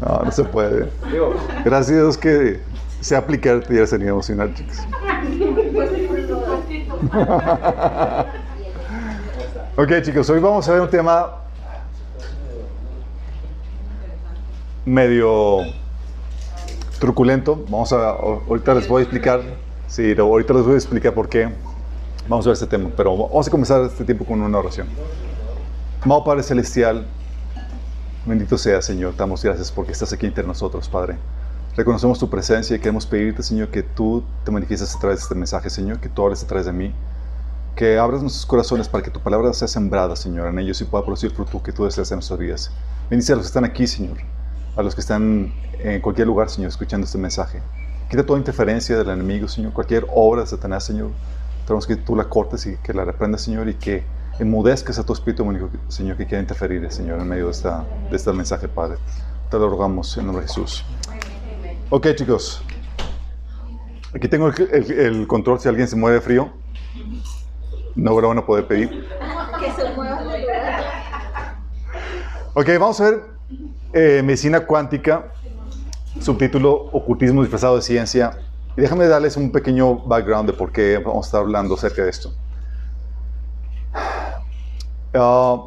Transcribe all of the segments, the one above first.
No, no se puede. Gracias a Dios que se aplica el taller sería emocional, chicos. ok, chicos, hoy vamos a ver un tema medio truculento. Vamos a, ahorita les voy a explicar, sí, ahorita les voy a explicar por qué vamos a ver este tema, pero vamos a comenzar este tiempo con una oración. Amado Padre Celestial, bendito sea Señor, damos gracias porque estás aquí entre nosotros, Padre. Reconocemos tu presencia y queremos pedirte, Señor, que tú te manifiestes a través de este mensaje, Señor, que tú hables a través de mí, que abras nuestros corazones para que tu palabra sea sembrada, Señor, en ellos y pueda producir fruto que tú deseas en nuestras vidas. Bendice a los que están aquí, Señor, a los que están en cualquier lugar, Señor, escuchando este mensaje. Quita toda interferencia del enemigo, Señor, cualquier obra de Satanás, Señor. Tenemos que tú la cortes y que la reprendas, Señor, y que enmudezcas a tu espíritu Señor, que quiera interferir, Señor, en medio de, esta, de este mensaje, Padre. Te lo rogamos en nombre de Jesús. Ok, chicos. Aquí tengo el, el, control si alguien se mueve frío. No lo van a poder pedir. Que se mueva. Ok, vamos a ver eh, medicina cuántica, subtítulo Ocultismo disfrazado de ciencia. Y déjame darles un pequeño background de por qué vamos a estar hablando acerca de esto. Ah,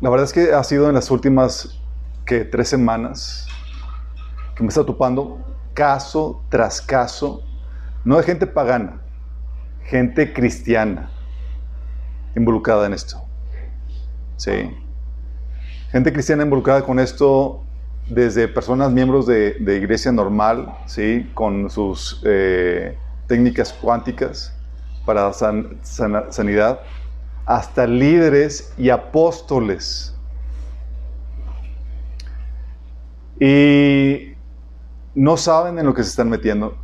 la verdad es que ha sido en las últimas que tres semanas que me está topando caso tras caso, no de gente pagana, gente cristiana involucrada en esto. Sí. Gente cristiana involucrada con esto desde personas miembros de, iglesia normal, ¿sí? con sus eh, técnicas cuánticas para sanidad, hasta líderes y apóstoles. Y no saben en lo que se están metiendo.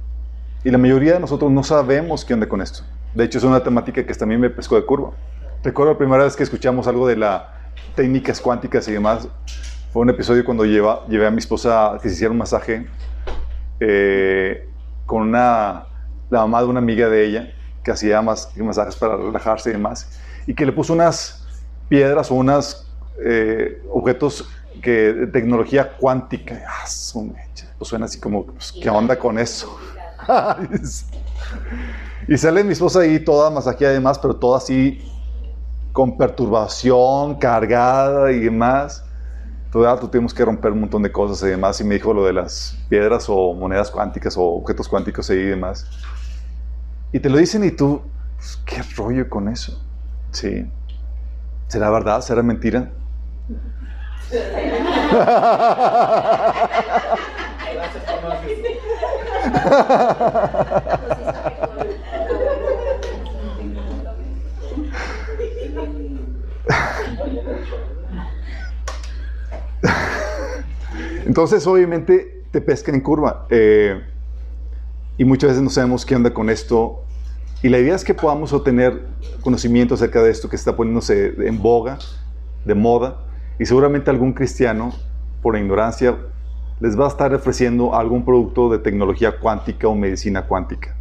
Y la mayoría de nosotros no sabemos qué onda con esto. De hecho, es una temática que también me pescó de curva. Recuerdo la primera vez que escuchamos algo de las técnicas cuánticas y demás. Fue un episodio cuando lleva, llevé a mi esposa a que se hiciera un masaje eh, con una, la mamá de una amiga de ella que hacía más, masajes para relajarse y demás. Y que le puso unas piedras o unos eh, objetos que, de tecnología cuántica. Ah, pues suena así como, pues, ¿qué onda con eso? y sale mi esposa ahí toda masajeada y demás, pero toda así con perturbación, cargada y demás. Todavía tuvimos que romper un montón de cosas y demás. Y me dijo lo de las piedras o monedas cuánticas o objetos cuánticos y demás. Y te lo dicen y tú, pues, ¿qué rollo con eso? Sí. ¿Será verdad? ¿Será mentira? Entonces, obviamente, te pesca en curva. Eh, y muchas veces no sabemos qué onda con esto. Y la idea es que podamos obtener conocimiento acerca de esto que está poniéndose en boga, de moda. Y seguramente algún cristiano, por ignorancia, les va a estar ofreciendo algún producto de tecnología cuántica o medicina cuántica.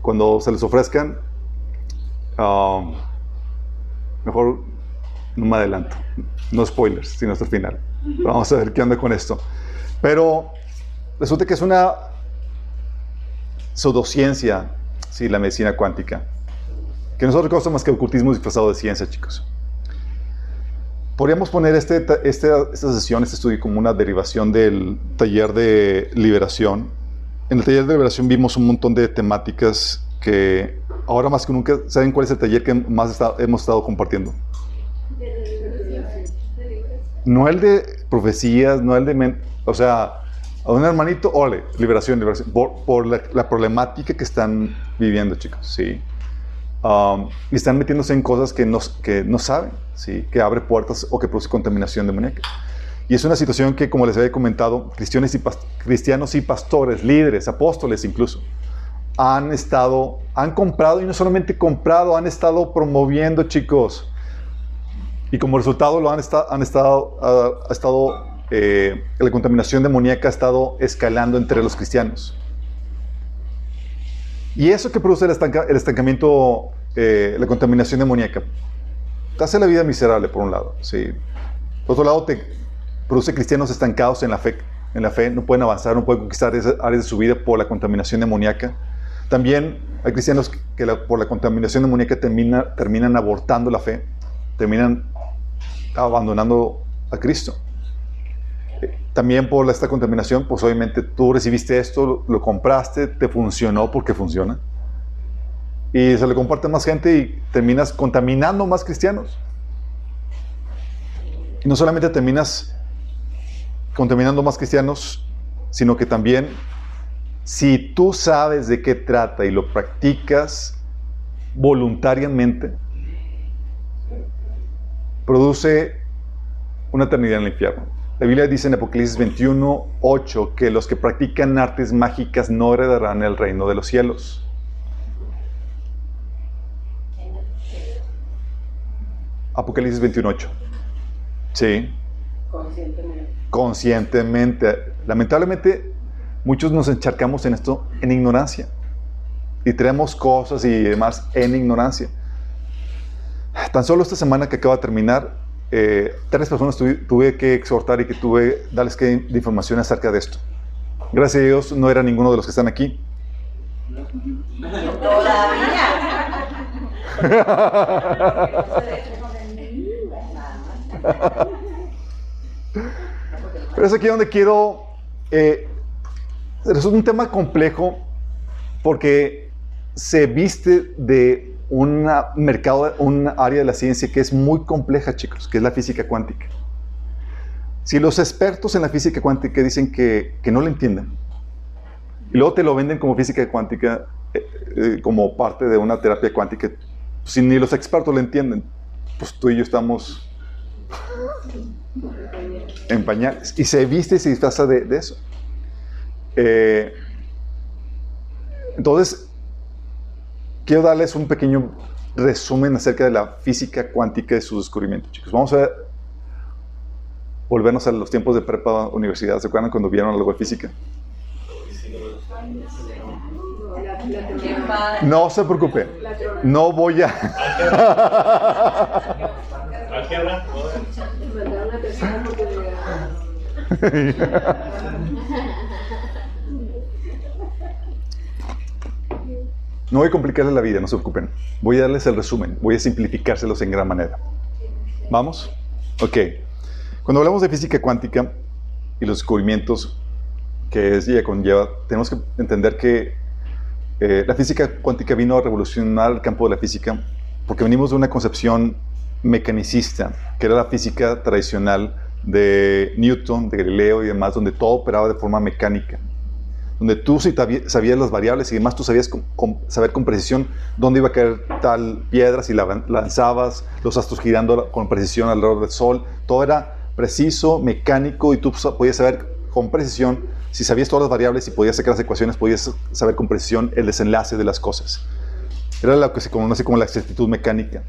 Cuando se les ofrezcan, um, mejor no me adelanto. No spoilers, sino hasta el final. Vamos a ver qué onda con esto. Pero resulta que es una pseudociencia, sí, la medicina cuántica. Que no es otra cosa más que ocultismo disfrazado de ciencia, chicos. Podríamos poner este, este, esta sesión, este estudio, como una derivación del taller de liberación. En el taller de liberación vimos un montón de temáticas que ahora más que nunca, ¿saben cuál es el taller que más hemos estado compartiendo? No el de profecías, no el de... O sea, a un hermanito, ole, liberación, liberación, por, la, la, problemática que están viviendo, chicos, ¿sí? Um, y están metiéndose en cosas que no, que no saben, ¿sí? que abre puertas o que produce contaminación demoníaca. Y es una situación que, como les había comentado, cristianos y, cristianos y pastores, líderes, apóstoles incluso, han estado, han comprado y no solamente comprado, han estado promoviendo, chicos. Y como resultado lo han, estado, han estado, ha estado, eh, la contaminación demoníaca ha estado escalando entre los cristianos. Y eso que produce el, estancamiento, eh, la contaminación demoníaca, te hace la vida miserable, por un lado. Sí. Por otro lado, te, produce cristianos estancados en la fe, en la fe, no pueden avanzar, no pueden conquistar esas áreas de su vida por la contaminación demoníaca. También hay cristianos que por la contaminación demoníaca termina, terminan abortando la fe, terminan abandonando a Cristo. También por esta contaminación, pues obviamente tú recibiste esto, lo, compraste, te funcionó porque funciona. Y se le comparte a más gente y terminas contaminando más cristianos. Y no solamente terminas contaminando más cristianos, sino que también si tú sabes de qué trata y lo practicas voluntariamente, produce una eternidad en el infierno. La Biblia dice en Apocalipsis 21, 8 que los que practican artes mágicas no heredarán el reino de los cielos. Apocalipsis 21, 8. Sí. Conscientemente. Conscientemente. Lamentablemente, muchos nos encharcamos en esto en ignorancia. Y traemos cosas y demás en ignorancia. Tan solo esta semana que acaba de terminar, eh, tres personas tuve, que exhortar y que tuve darles que información acerca de esto. Gracias a Dios no era ninguno de los que están aquí. Todavía. Pero es aquí donde quiero... Eh, es un tema complejo porque se viste de un mercado, un área de la ciencia que es muy compleja, chicos, que es la física cuántica. Si los expertos en la física cuántica dicen que, no lo entienden, y luego te lo venden como física cuántica, eh, eh, como parte de una terapia cuántica, si ni los expertos lo entienden, pues tú y yo estamos en pañales. Y se viste y se disfraza de, eso. Eh, entonces, quiero darles un pequeño resumen acerca de la física cuántica y sus descubrimientos, chicos. Vamos a volvernos a los tiempos de prepa universidad. ¿Se acuerdan cuando vieron algo de física? No se preocupe. No voy a. No voy a complicarles la vida, no se preocupen. Voy a darles el resumen, voy a simplificárselos en gran manera. ¿Vamos? Ok. Cuando hablamos de física cuántica y los descubrimientos que ella conlleva, tenemos que entender que eh, la física cuántica vino a revolucionar el campo de la física porque venimos de una concepción mecanicista, que era la física tradicional de Newton, de Galileo y demás, donde todo operaba de forma mecánica donde tú sabías las variables y demás, tú sabías saber con precisión dónde iba a caer tal piedra, si la lanzabas, los astros girando con precisión alrededor del Sol, todo era preciso, mecánico y tú podías saber con precisión, si sabías todas las variables y podías sacar las ecuaciones, podías saber con precisión el desenlace de las cosas. Era lo que se conoce como la exactitud mecánica.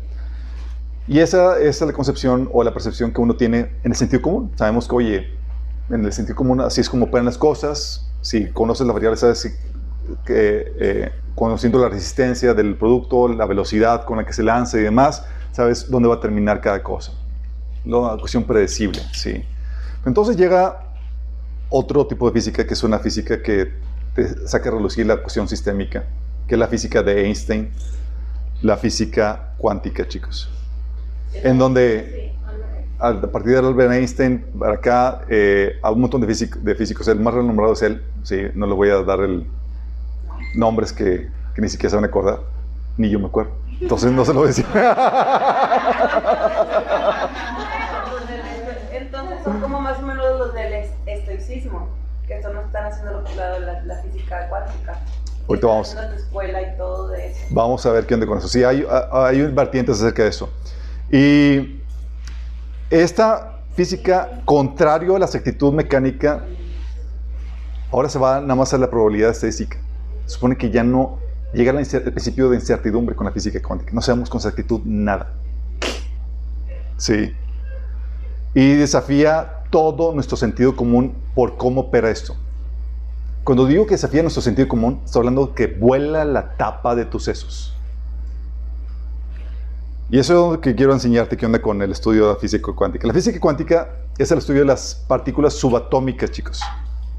Y esa, esa es la concepción o la percepción que uno tiene en el sentido común. Sabemos que, oye, en el sentido común así es como operan las cosas, si conoces las variables, sabes que eh, conociendo la resistencia del producto, la velocidad con la que se lanza y demás, sabes dónde va a terminar cada cosa. Una cuestión predecible, sí. Entonces llega otro tipo de física que es una física que te saca a relucir la cuestión sistémica, que es la física de Einstein, la física cuántica, chicos. En donde a partir de Albert Einstein para acá, eh, a un montón de, de, físicos. El más renombrado es él. Sí, no le voy a dar el nombres que, que, ni siquiera se van a acordar. Ni yo me acuerdo. Entonces no se lo voy a decir. Entonces son como más o menos los del estoicismo, que esto no están haciendo la, la, la física cuántica. Ahorita vamos. Escuela y todo de eso. Vamos a ver qué onda con eso. Sí, hay, hay vertientes acerca de eso. Y esta física, contrario a la exactitud mecánica, ahora se va nada más a la probabilidad estadística. Se supone que ya no llega el principio de incertidumbre con la física cuántica. No sabemos con exactitud nada. Sí. Y desafía todo nuestro sentido común por cómo opera esto. Cuando digo que desafía nuestro sentido común, estoy hablando que vuela la tapa de tus sesos. Y eso es lo que quiero enseñarte qué onda con el estudio de la física cuántica. La física cuántica es el estudio de las partículas subatómicas, chicos.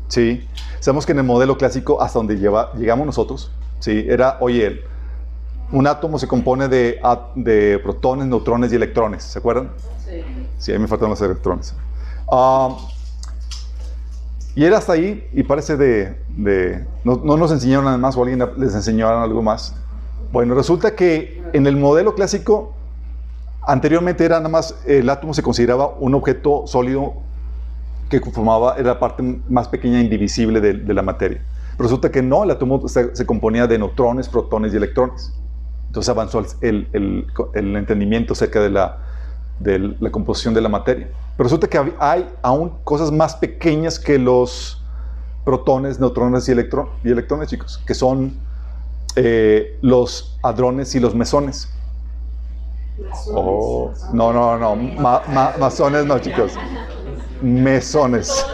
¿Sí? Sabemos que en el modelo clásico, hasta donde lleva, llegamos nosotros, ¿sí? Era, oye, un átomo se compone de, de protones, neutrones y electrones. ¿Se acuerdan? Sí. Sí, ahí me faltan los electrones. Ah, y era hasta ahí, y parece de... de no, no, nos enseñaron nada más o alguien les enseñaron algo más. Bueno, resulta que en el modelo clásico Anteriormente era nada más, el átomo se consideraba un objeto sólido que formaba, la parte más pequeña e indivisible de, la materia. Resulta que no, el átomo se, componía de neutrones, protones y electrones. Entonces avanzó el, entendimiento acerca de la, composición de la materia. Pero resulta que hay aún cosas más pequeñas que los protones, neutrones y, y electrones, chicos, que son eh, los hadrones y los mesones. Oh, no, no, no, masones no, chicos. Mesones.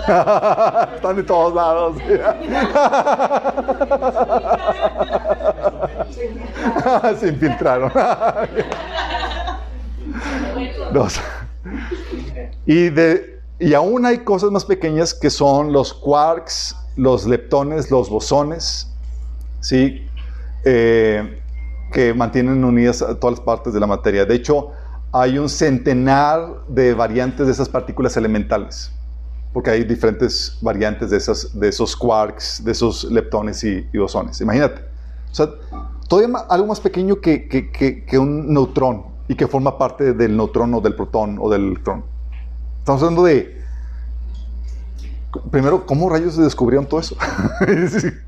Están de todos lados. Se infiltraron. Dos. Y, de, y aún hay cosas más pequeñas que son los quarks, los leptones, los bosones. ¿sí? Eh, que mantienen unidas todas las partes de la materia. De hecho, hay un centenar de variantes de esas partículas elementales, porque hay diferentes variantes de, esas, de esos quarks, de esos leptones y, bosones. Imagínate. O sea, todavía algo más pequeño que, que, que, un neutrón y que forma parte del neutrón o del protón o del electrón. Estamos hablando de, primero, ¿cómo rayos se descubrieron todo eso?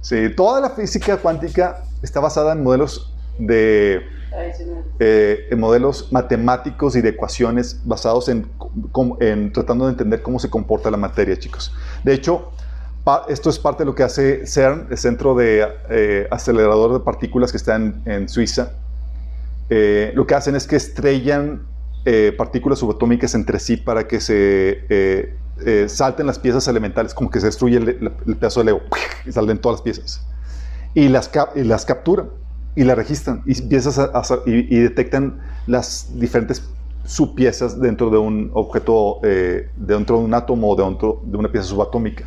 sí, toda la física cuántica está basada en modelos de eh, en modelos matemáticos y de ecuaciones basados en, en, tratando de entender cómo se comporta la materia, chicos. De hecho, esto es parte de lo que hace CERN, el Centro de eh, Acelerador de Partículas que está en, en Suiza. Eh, lo que hacen es que estrellan partículas subatómicas entre sí para que se salten las piezas elementales, como que se destruye el, el pedazo de Lego y salen todas las piezas y las, las capturan y las registran y, empiezas y, detectan las diferentes subpiezas dentro de un objeto, eh, dentro de un átomo o dentro de una pieza subatómica.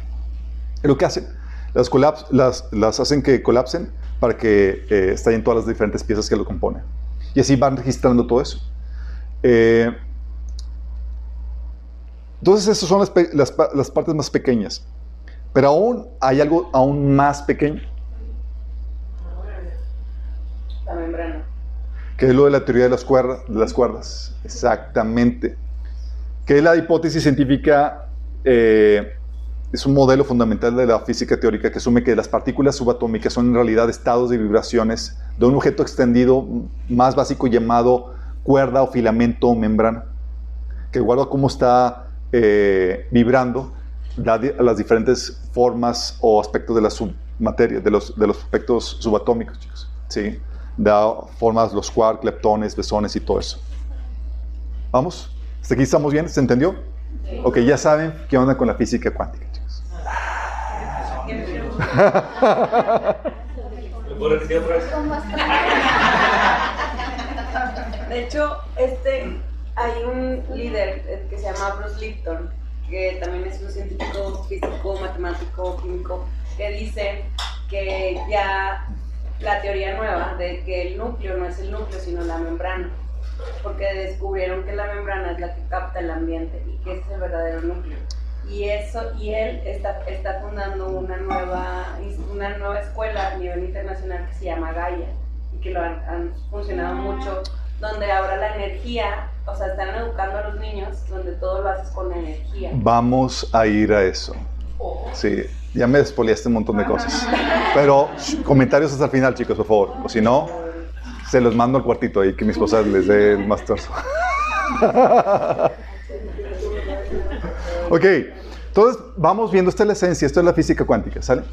Y lo que hacen, las, las, las hacen que colapsen para que eh, estallen todas las diferentes piezas que lo componen. Y así van registrando todo eso. Eh, entonces, esas son las, las, las partes más pequeñas. Pero aún hay algo aún más pequeño membrana. Que es lo de la teoría de las cuerdas. De las cuerdas. Exactamente. Que es la hipótesis científica, eh, es un modelo fundamental de la física teórica que asume que las partículas subatómicas son en realidad estados de vibraciones de un objeto extendido más básico llamado cuerda o filamento o membrana, que guarda cómo está eh, vibrando las diferentes formas o aspectos de la submateria, de los, de los aspectos subatómicos, chicos. ¿sí? da formas los quarks, leptones, besones y todo eso. ¿Vamos? ¿Hasta aquí estamos bien? ¿Se entendió? Ok, ya saben qué onda con la física cuántica, chicos. De hecho, este, hay un líder eh, que se llama Bruce Lipton, que también es un científico físico, matemático, químico, que dice que ya la teoría nueva de que el núcleo no es el núcleo, sino la membrana, porque descubrieron que la membrana es la que capta el ambiente y que ese es el verdadero núcleo. Y, eso, y él está, está fundando una nueva, una nueva escuela a nivel internacional que se llama Gaia y que lo han, funcionado mucho, donde ahora la energía, o sea, están educando a los niños, donde todo lo haces con energía. Vamos a ir a eso. Sí, ya me despoliaste un montón de cosas. Pero comentarios hasta el final, chicos, por favor. O si no, se los mando al cuartito ahí que mi esposa les dé el más torso. ok, entonces vamos viendo, esta es la esencia, esto es la física cuántica, ¿sale?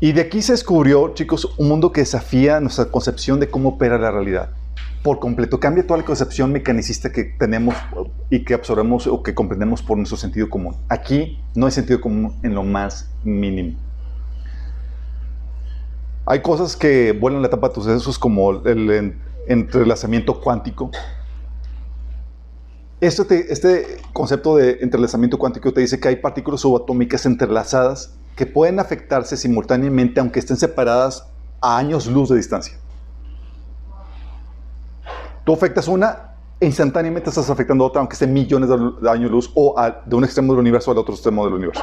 Y de aquí se descubrió, chicos, un mundo que desafía nuestra concepción de cómo opera la realidad por completo. Cambia toda la concepción mecanicista que tenemos y que absorbemos o que comprendemos por nuestro sentido común. Aquí no hay sentido común en lo más mínimo. Hay cosas que vuelan la etapa de tus sesos como el, entrelazamiento cuántico. Este, este concepto de entrelazamiento cuántico te dice que hay partículas subatómicas entrelazadas que pueden afectarse simultáneamente aunque estén separadas a años luz de distancia. Tú afectas una e instantáneamente estás afectando a otra aunque estén millones de años luz o de un extremo del universo al otro extremo del universo.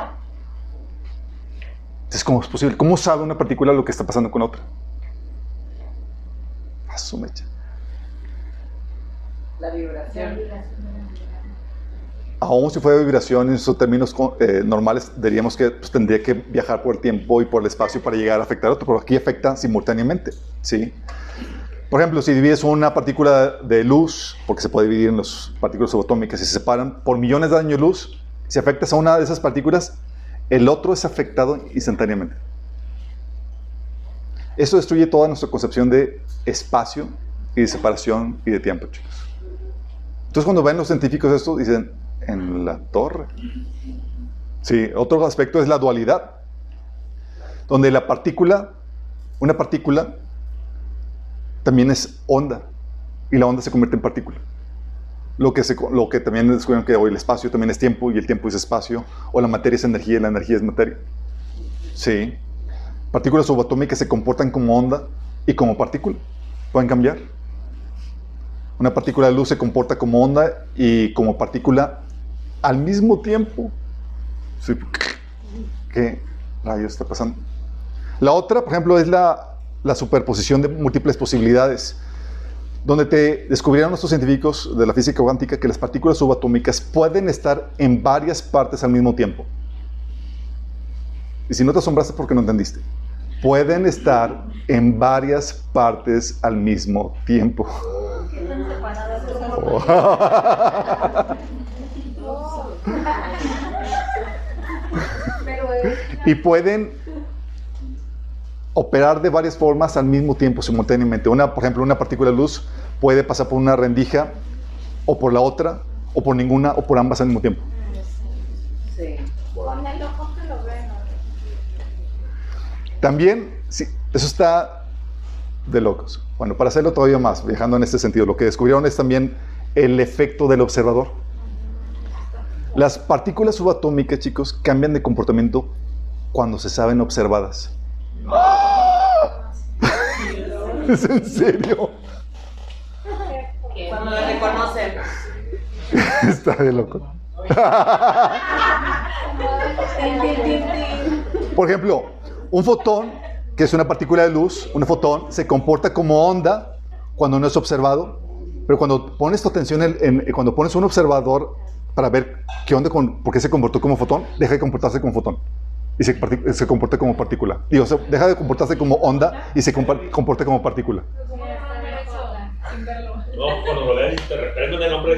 Entonces, ¿cómo es posible? ¿Cómo sabe una partícula lo que está pasando con otra? A su mecha. La vibración. Aún si fuera vibración en sus términos eh, normales, diríamos que pues, tendría que viajar por el tiempo y por el espacio para llegar a afectar a otro, pero aquí afecta simultáneamente. ¿sí? Por ejemplo, si divides una partícula de luz, porque se puede dividir en las partículas subatómicas y se separan por millones de años de luz, si afectas a una de esas partículas, el otro es afectado instantáneamente. Eso destruye toda nuestra concepción de espacio y de separación y de tiempo, chicos. Entonces, cuando ven los científicos esto, dicen, en la torre. Sí, otro aspecto es la dualidad, donde la partícula, una partícula, también es onda, y la onda se convierte en partícula. Lo que, se, lo que también descubrieron que hoy el espacio también es tiempo y el tiempo es espacio, o la materia es energía y la energía es materia. Sí. Partículas subatómicas se comportan como onda y como partícula. Pueden cambiar. Una partícula de luz se comporta como onda y como partícula al mismo tiempo. ¿Qué rayos está pasando? La otra, por ejemplo, es la, la superposición de múltiples posibilidades donde te descubrieron nuestros científicos de la física cuántica que las partículas subatómicas pueden estar en varias partes al mismo tiempo. Y si no te asombraste porque no entendiste, pueden estar en varias partes al mismo tiempo. y pueden operar de varias formas al mismo tiempo, simultáneamente. Una, por ejemplo, una partícula de luz puede pasar por una rendija o por la otra, o por ninguna, o por ambas al mismo tiempo. Sí. También, sí, eso está de locos. Bueno, para hacerlo todavía más, viajando en este sentido, lo que descubrieron es también el efecto del observador. Las partículas subatómicas, chicos, cambian de comportamiento cuando se saben observadas. ¿Es en serio? Cuando la reconocen. Está de loco. Por ejemplo, un fotón, que es una partícula de luz, un fotón, se comporta como onda cuando no es observado, pero cuando pones tu atención en, cuando pones un observador para ver qué onda con, por qué se comportó como fotón, deja de comportarse como fotón y se, se comporta como partícula. Digo, deja de comportarse como onda y se comporta como partícula. No, cuando lo lees te reprendo el nombre.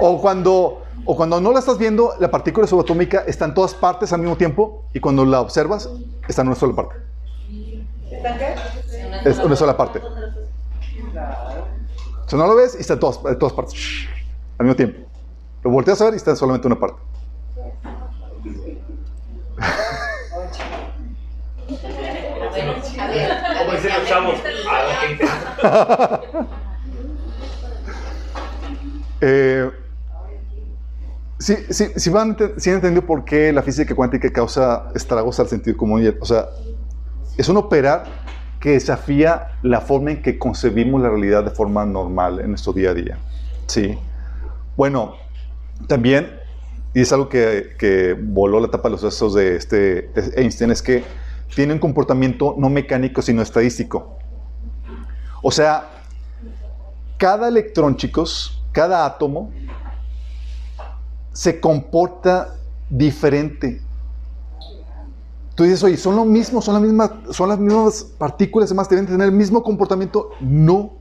o cuando o cuando no la estás viendo, la partícula subatómica está en todas partes al mismo tiempo y cuando la observas está en una sola parte. ¿Está qué? Es una sola parte. O sea, no lo ves y está en todas, en todas partes al mismo tiempo. Lo volteas a ver y está en solamente una parte. eh, sí, sí, sí, van, sí han entendido por qué la física cuántica causa estragos al sentido común. O sea, es un operar que desafía la forma en que concebimos la realidad de forma normal en nuestro día a día. Sí. Bueno, también, y es algo que, voló la tapa de los sesos de este Einstein, es que tiene un comportamiento no mecánico, sino estadístico. O sea, cada electrón, chicos, cada átomo, se comporta diferente. Tú dices, oye, son lo mismo, son, las mismas partículas, además deben tener el mismo comportamiento. No.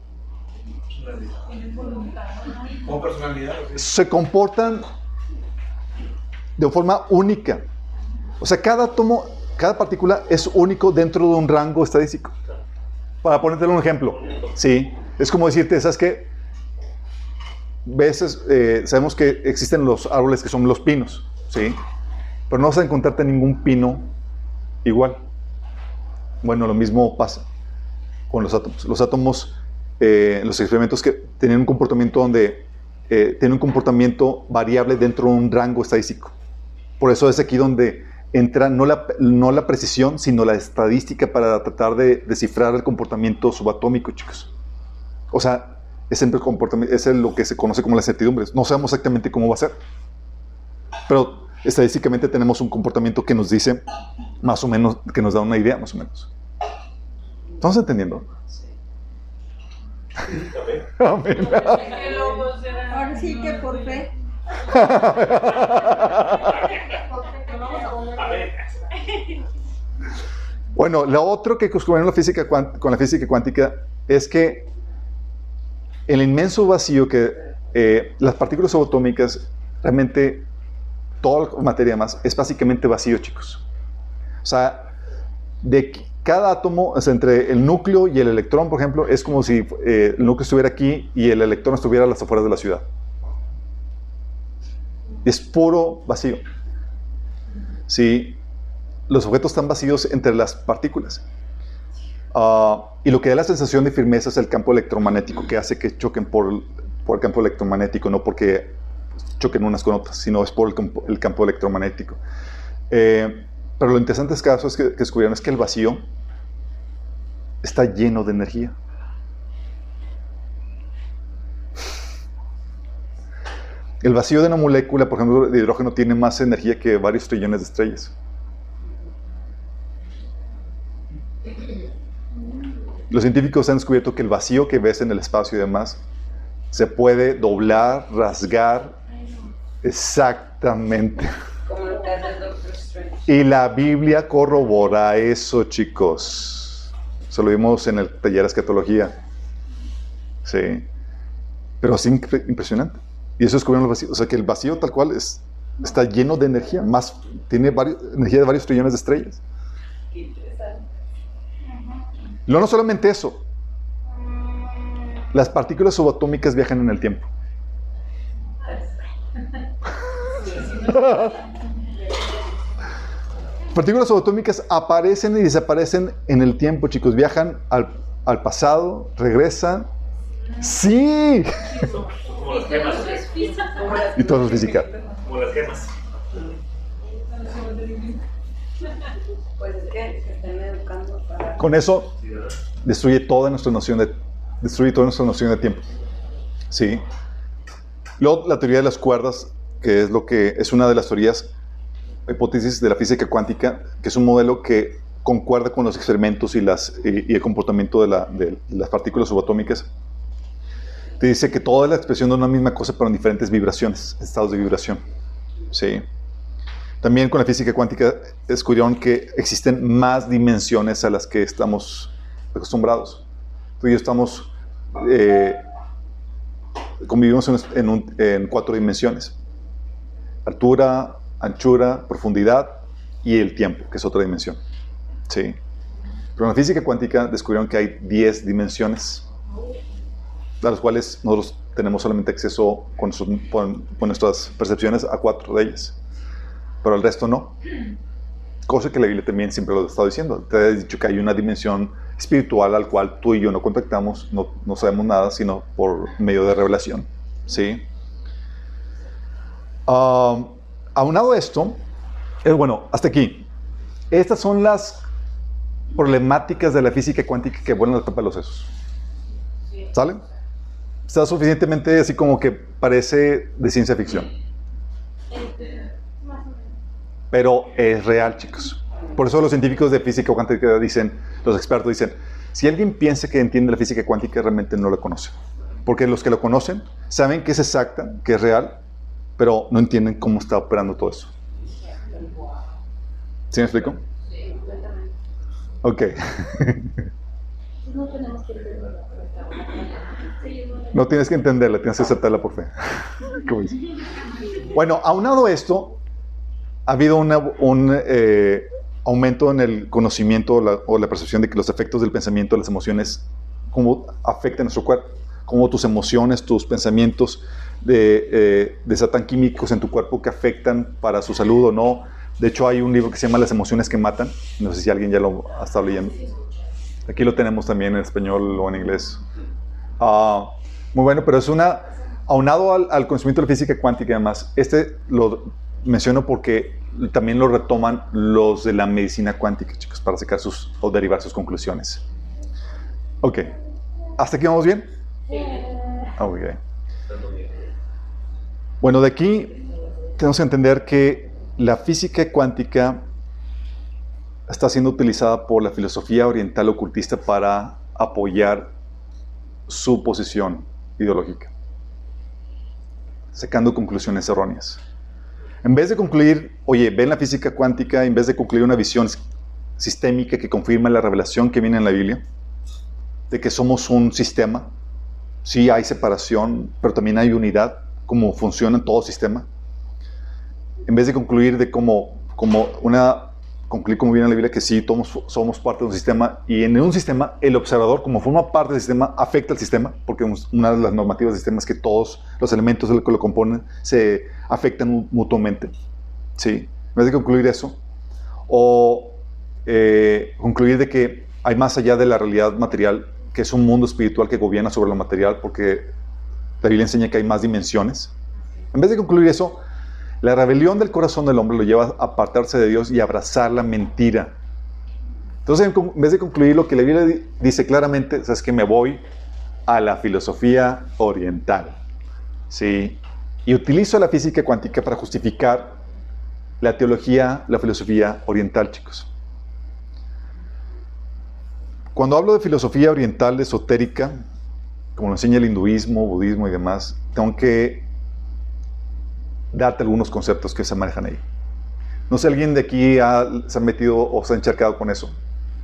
Se comportan de forma única. O sea, cada átomo, cada partícula es único dentro de un rango estadístico. Para ponerte un ejemplo, sí, es como decirte, ¿sabes qué? Veces eh, sabemos que existen los árboles que son los pinos, sí, pero no vas a encontrarte ningún pino igual. Bueno, lo mismo pasa con los átomos. Los átomos, eh, los experimentos que tienen un comportamiento donde eh, tienen un comportamiento variable dentro de un rango estadístico. Por eso es aquí donde entra no la, no la precisión, sino la estadística para tratar de descifrar el comportamiento subatómico, chicos. O sea, es, el comportamiento, es lo que se conoce como las certidumbres. No sabemos exactamente cómo va a ser. Pero estadísticamente tenemos un comportamiento que nos dice más o menos, que nos da una idea más o menos. ¿Estamos entendiendo? Amén. Ahora sí que por fe. Bueno, lo otro que descubrieron la física con la física cuántica es que el inmenso vacío que eh, las partículas subatómicas, realmente toda la materia más, es básicamente vacío, chicos. O sea, de cada átomo, o entre el núcleo y el electrón, por ejemplo, es como si eh, el núcleo estuviera aquí y el electrón estuviera a las afueras de la ciudad. Es puro vacío. Sí, los objetos están vacíos entre las partículas. Ah, y lo que da la sensación de firmeza es el campo electromagnético que hace que choquen por, por el campo electromagnético, no porque choquen unas con otras, sino es por el campo, electromagnético. Eh, pero lo interesante es que, que descubrieron es que el vacío está lleno de energía. El vacío de una molécula, por ejemplo, de hidrógeno, tiene más energía que varios trillones de estrellas. Los científicos han descubierto que el vacío que ves en el espacio y demás se puede doblar, rasgar. Exactamente. Y la Biblia corrobora eso, chicos. Eso lo vimos en el taller de escatología. Sí. Pero es impresionante. Y eso es el vacío. O sea que el vacío tal cual es, está lleno de energía. Más, tiene energía de varios trillones de estrellas. No, no solamente eso. Las partículas subatómicas viajan en el tiempo. partículas subatómicas aparecen y desaparecen en el tiempo, chicos. Viajan al, al pasado, regresan. Sí. Y todo es física. Como las gemas. Pues Con eso destruye toda nuestra noción de destruye toda nuestra noción de tiempo. Sí. Luego la teoría de las cuerdas, que es lo que es una de las teorías hipótesis de la física cuántica, que es un modelo que concuerda con los experimentos y, las, y, el comportamiento de, la, de, las partículas subatómicas. Te dice que toda la expresión de una misma cosa, pero en diferentes vibraciones, estados de vibración. Sí. También con la física cuántica descubrieron que existen más dimensiones a las que estamos acostumbrados. Tú y yo estamos, eh, convivimos en, cuatro dimensiones. Altura, anchura, profundidad y el tiempo, que es otra dimensión. ¿Sí? Pero en la física cuántica descubrieron que hay 10 dimensiones, a las cuales nosotros tenemos solamente acceso con, nuestras percepciones a cuatro de ellas pero el resto no. Cosa que la Biblia también siempre lo ha estado diciendo. Te ha dicho que hay una dimensión espiritual al cual tú y yo no contactamos, no, no sabemos nada, sino por medio de revelación. ¿Sí? Uh, aunado esto, es bueno, hasta aquí. Estas son las problemáticas de la física cuántica que vuelan la tapa de los sesos. ¿Sale? Está suficientemente así como que parece de ciencia ficción. Pero es real, chicos. Por eso los científicos de física cuántica dicen, los expertos dicen, si alguien piensa que entiende la física cuántica, realmente no la conoce. Porque los que lo conocen saben que es exacta, que es real, pero no entienden cómo está operando todo eso. ¿Sí me explico? Sí. Ok. No. No tienes que entenderla, tienes que aceptarla por fe. bueno, aunado esto, ha habido un eh, aumento en el conocimiento o la, percepción de que los efectos del pensamiento, las emociones, cómo afectan nuestro cuerpo, cómo tus emociones, tus pensamientos de, eh, desatan químicos en tu cuerpo que afectan para su salud o no, De hecho, hay un libro que se llama Las emociones que matan. No sé si alguien ya lo ha estado leyendo. Aquí lo tenemos también en español o en inglés. Ah, muy bueno, pero es una, aunado al, conocimiento de la física cuántica y demás, este lo menciono porque también lo retoman los de la medicina cuántica, chicos, para sacar sus o derivar sus conclusiones. Ok, ¿hasta aquí vamos bien? Sí. Ok. Bueno, de aquí tenemos que entender que la física cuántica está siendo utilizada por la filosofía oriental ocultista para apoyar su posición ideológica, sacando conclusiones erróneas. En vez de concluir, oye, ven la física cuántica, en vez de concluir una visión sistémica que confirma la revelación que viene en la Biblia, de que somos un sistema, sí hay separación, pero también hay unidad, como funciona todo sistema. En vez de concluir de como, como una concluir como viene la Biblia que sí, todos somos parte de un sistema y en un sistema el observador como forma parte del sistema afecta al sistema porque una de las normativas del sistema es que todos los elementos que lo componen se afectan mutuamente. ¿Sí? En vez de concluir eso o eh, concluir de que hay más allá de la realidad material que es un mundo espiritual que gobierna sobre lo material porque la Biblia enseña que hay más dimensiones. En vez de concluir eso, la rebelión del corazón del hombre lo lleva a apartarse de Dios y abrazar la mentira. Entonces, en vez de concluir lo que la Biblia dice claramente, es que me voy a la filosofía oriental. ¿sí? Y utilizo la física cuántica para justificar la teología, la filosofía oriental, chicos. Cuando hablo de filosofía oriental esotérica, como lo enseña el hinduismo, budismo y demás, tengo que darte algunos conceptos que se manejan ahí. No sé, ¿alguien de aquí se ha metido o se ha encharcado con eso?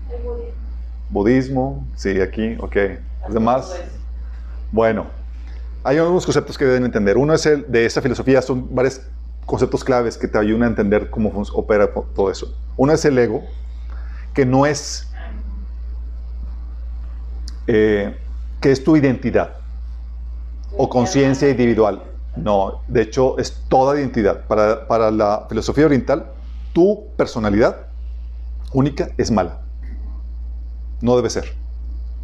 El budismo. Budismo, sí, aquí, ok. ¿Los demás? Bueno, hay algunos conceptos que deben entender. Uno es el de esa filosofía, son varios conceptos claves que te ayudan a entender cómo opera todo eso. Uno es el ego, que no es, eh, que es tu identidad o conciencia individual. No, de hecho es toda identidad. Para, la filosofía oriental, tu personalidad única es mala. No debe ser.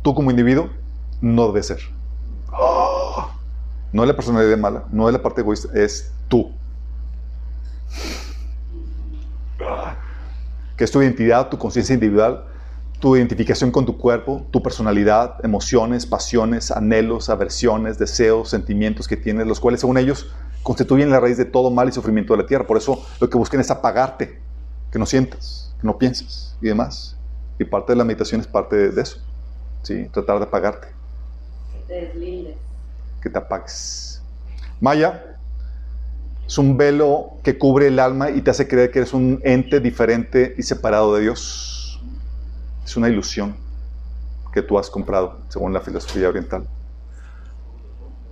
Tú como individuo no debe ser. No es la personalidad mala, no es la parte egoísta, es tú. Que es tu identidad, tu conciencia individual tu identificación con tu cuerpo, tu personalidad, emociones, pasiones, anhelos, aversiones, deseos, sentimientos que tienes, los cuales según ellos constituyen la raíz de todo mal y sufrimiento de la tierra. Por eso lo que buscan es apagarte, que no sientas, que no pienses y demás. Y parte de la meditación es parte de eso. ¿sí? Tratar de apagarte. Que te deslindes. Que te apagues. Maya es un velo que cubre el alma y te hace creer que eres un ente diferente y separado de Dios es una ilusión que tú has comprado, según la filosofía oriental.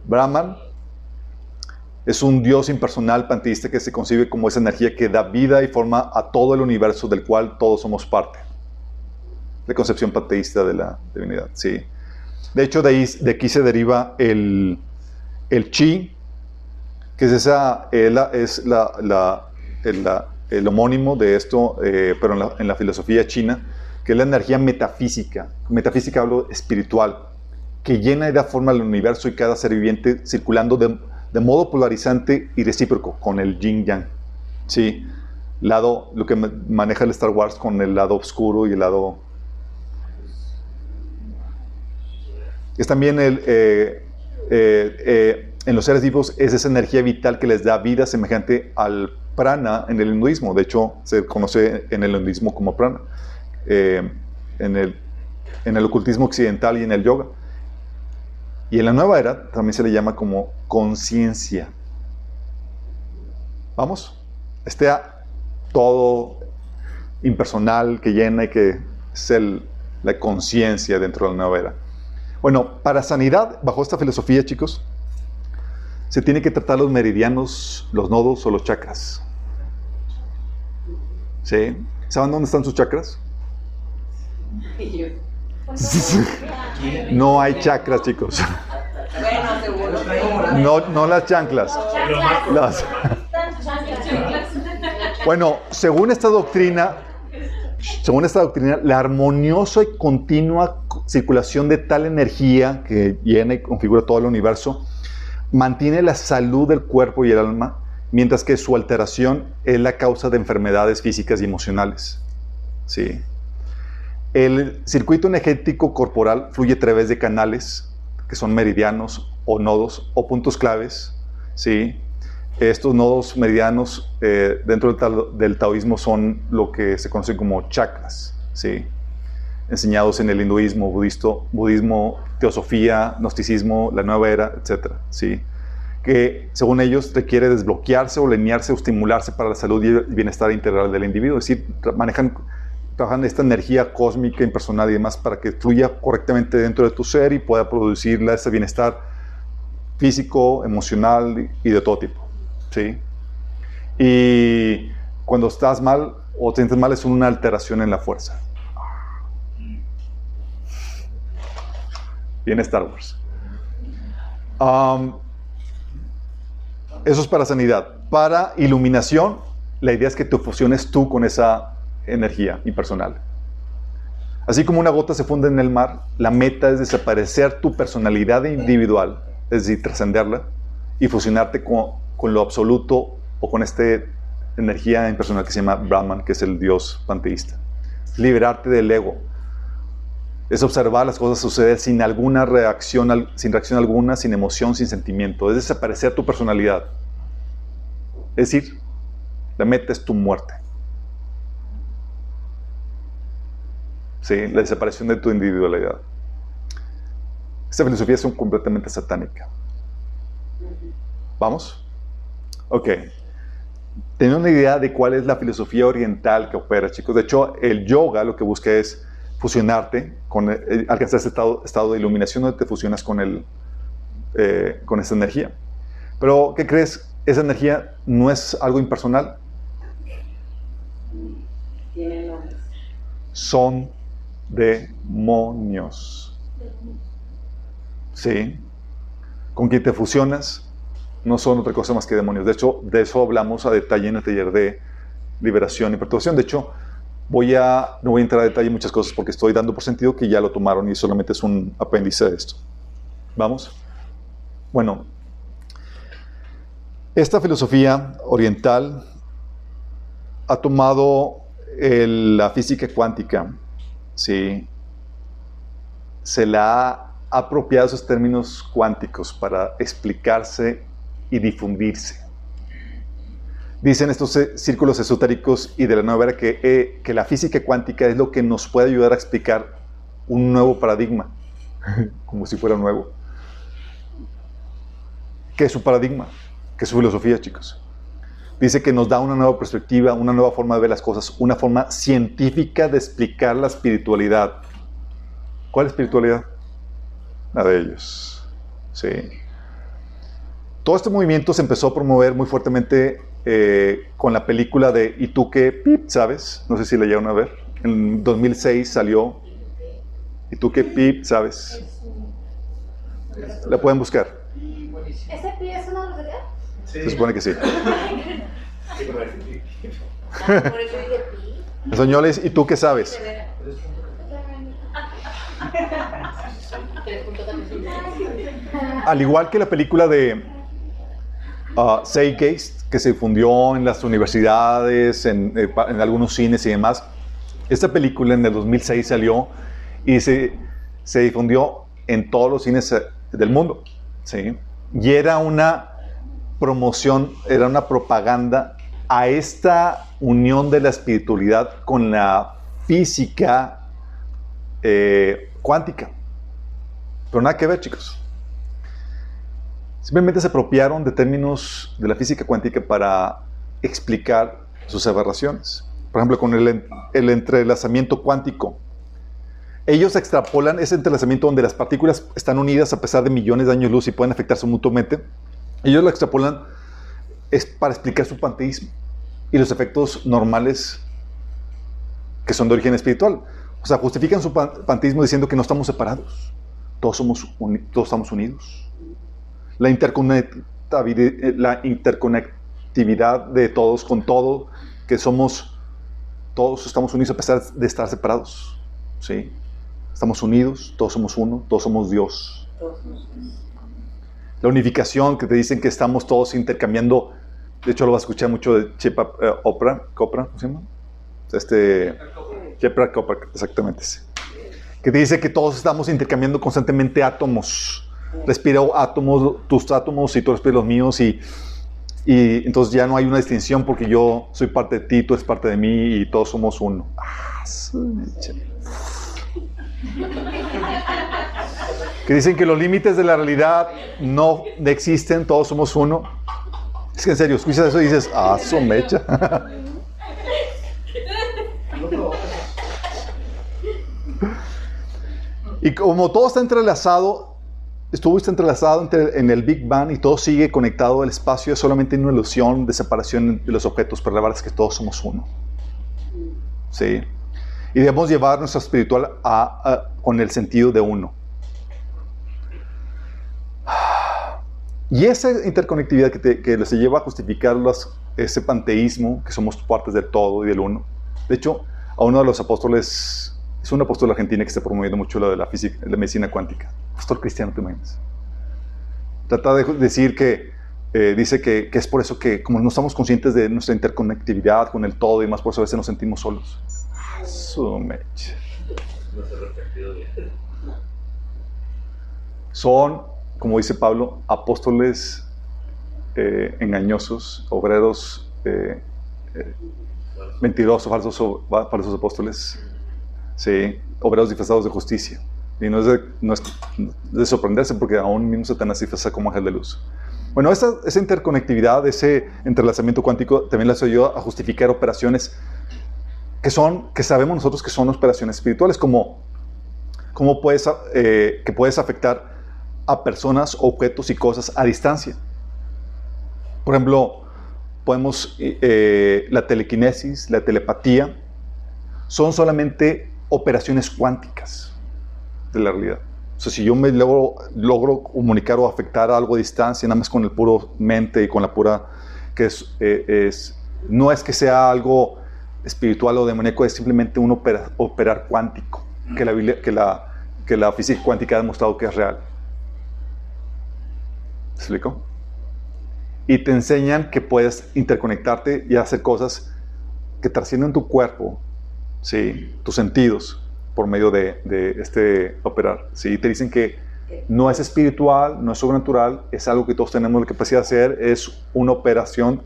Brahman es un dios impersonal panteísta que se concibe como esa energía que da vida y forma a todo el universo del cual todos somos parte. La concepción panteísta de la divinidad, sí. De hecho, de, aquí se deriva el, el chi, que es, esa, es la, el, homónimo de esto, eh, pero en la filosofía china, que es la energía metafísica. Metafísica hablo espiritual, que llena y da forma al universo y cada ser viviente circulando de, modo polarizante y recíproco con el yin yang. Sí, lado, lo que maneja el Star Wars con el lado oscuro y el lado. Es también el. Eh, eh, eh, en los seres vivos es esa energía vital que les da vida semejante al prana en el hinduismo. De hecho, se conoce en el hinduismo como prana. Eh, en, el, en el ocultismo occidental y en el yoga. Y en la nueva era también se le llama como conciencia. Vamos, este todo impersonal que llena y que es el, la conciencia dentro de la nueva era. Bueno, para sanidad, bajo esta filosofía, chicos, se tiene que tratar los meridianos, los nodos o los chakras. ¿Sí? ¿Saben dónde están sus chakras? No hay chakras, chicos. No, no las chanclas. Las, Bueno, según esta doctrina, según esta doctrina, la armoniosa y continua circulación de tal energía que llena y configura todo el universo mantiene la salud del cuerpo y el alma, mientras que su alteración es la causa de enfermedades físicas y emocionales. Sí. El circuito energético corporal fluye a través de canales que son meridianos o nodos o puntos claves. ¿sí? Estos nodos meridianos eh, dentro del, taoísmo son lo que se conoce como chakras, ¿sí? enseñados en el hinduismo, budismo, teosofía, gnosticismo, la nueva era, etc. ¿sí? que según ellos requiere desbloquearse o linearse o estimularse para la salud y bienestar integral del individuo. Es decir, manejan, trabajan esta energía cósmica, impersonal y demás para que fluya correctamente dentro de tu ser y pueda producir ese bienestar físico, emocional y de todo tipo. ¿sí? Y cuando estás mal o te sientes mal es una alteración en la fuerza. Viene Star Wars. eso es para sanidad. Para iluminación, la idea es que te fusiones tú con esa energía impersonal. Así como una gota se funde en el mar, la meta es desaparecer tu personalidad individual, es decir, trascenderla y fusionarte con, con lo absoluto o con esta energía impersonal que se llama Brahman, que es el dios panteísta. Liberarte del ego. Es observar las cosas suceder sin alguna reacción, sin reacción alguna, sin emoción, sin sentimiento. Es desaparecer tu personalidad. Es decir, la meta es tu muerte. Sí, la desaparición de tu individualidad. Esta filosofía es completamente satánica. ¿Vamos? Ok. Tener una idea de cuál es la filosofía oriental que opera, chicos. De hecho, el yoga lo que busca es fusionarte, con, eh, alcanzar ese estado, estado, de iluminación donde te fusionas con, el, eh, con esa energía. Pero, ¿qué crees? Esa energía no es algo impersonal. Tiene nombres. Son demonios. ¿Sí? Con quien te fusionas no son otra cosa más que demonios. De hecho, de eso hablamos a detalle en el taller de liberación y perturbación. De hecho, voy a, no voy a entrar a detalle en muchas cosas porque estoy dando por sentido que ya lo tomaron y solamente es un apéndice de esto. ¿Vamos? Bueno, esta filosofía oriental ha tomado la física cuántica, ¿sí? se la ha apropiado esos términos cuánticos para explicarse y difundirse. Dicen estos círculos esotéricos y de la nueva era que, eh, que la física cuántica es lo que nos puede ayudar a explicar un nuevo paradigma, como si fuera nuevo. ¿Qué es su paradigma? ¿Qué es su filosofía, chicos? Dice que nos da una nueva perspectiva, una nueva forma de ver las cosas, una forma científica de explicar la espiritualidad. ¿Cuál espiritualidad? La de ellos. Sí. Todo este movimiento se empezó a promover muy fuertemente eh, con la película de ¿Y tú qué pip? ¿Sabes? No sé si la llegaron a ver. En 2006 salió ¿Y tú qué pip? ¿Sabes? La pueden buscar. ¿Ese pip es una? Sí. Se supone que sí. Señores, ¿y tú qué sabes? Al igual que la película de uh, que se difundió en las universidades, en, eh, en, algunos cines y demás. Esta película en el 2006 salió y se, se difundió en todos los cines eh, del mundo. ¿sí? Y era una promoción, era una propaganda a esta unión de la espiritualidad con la física eh, cuántica. Pero nada que ver, chicos. Simplemente se apropiaron de términos de la física cuántica para explicar sus aberraciones. Por ejemplo, con el, el entrelazamiento cuántico. Ellos extrapolan ese entrelazamiento donde las partículas están unidas a pesar de millones de años luz y pueden afectarse mutuamente. Ellos lo extrapolan es para explicar su panteísmo y los efectos normales que son de origen espiritual. O sea, justifican su panteísmo diciendo que no estamos separados, todos, somos todos estamos unidos la interconectividad, de todos con todo que somos, todos estamos unidos a pesar de estar separados. ¿sí? Estamos unidos, todos somos uno, todos somos Dios. La unificación que te dicen que estamos todos intercambiando, de hecho lo vas a escuchar mucho de Chepa eh, Opera, Copra, ¿cómo se llama? Este, Chepra Copra, exactamente. Que te dice que todos estamos intercambiando constantemente átomos. Respiro átomos, tus átomos y tú respiras los míos y y entonces ya no hay una distinción porque yo soy parte de ti, tú eres parte de mí y todos somos uno. Ah, que dicen que los límites de la realidad no existen, todos somos uno. Es que en serio, escuchas eso y dices, ah, su mecha. y como todo está entrelazado, estuviste entrelazado en el Big Bang y todo sigue conectado. El espacio es solamente una ilusión de separación de los objetos, pero la verdad es que todos somos uno. ¿Sí? Y debemos llevar nuestra espiritual con el sentido de uno. Y esa interconectividad que, te, que se lleva a justificar ese panteísmo, que somos partes del todo y del uno. De hecho, a uno de los apóstoles, es un apóstol argentino que está promoviendo mucho lo de la, física, la medicina cuántica pastor cristiano, te imaginas. Trata de decir que, eh, dice que, es por eso que como no estamos conscientes de nuestra interconectividad con el todo y más, por eso a veces nos sentimos solos. Son, como dice Pablo, apóstoles eh, engañosos, obreros eh, mentirosos, falsos, falsos apóstoles, sí, obreros disfrazados de justicia. Y no es, de, sorprenderse porque aún mismo Satanás disfraza como ángel de luz. Bueno, esa, esa, interconectividad, ese entrelazamiento cuántico también le ayuda a justificar operaciones que son, que sabemos nosotros que son operaciones espirituales, como, como puedes, eh, que puedes afectar a personas, objetos y cosas a distancia. Por ejemplo, podemos, eh, la telequinesis, la telepatía, son solamente operaciones cuánticas de la realidad. O sea, si yo me logro, logro comunicar o afectar algo a distancia, nada más con el puro mente y con la pura, que es, eh, es no es que sea algo espiritual o demoníaco, es simplemente un operar cuántico, que la, que, la, que la física cuántica ha demostrado que es real. ¿Se explico? Y te enseñan que puedes interconectarte y hacer cosas que trascienden tu cuerpo, ¿sí? tus sentidos, por medio de, este operar. ¿sí? Te dicen que no es espiritual, no es sobrenatural, es algo que todos tenemos la capacidad de hacer, es una operación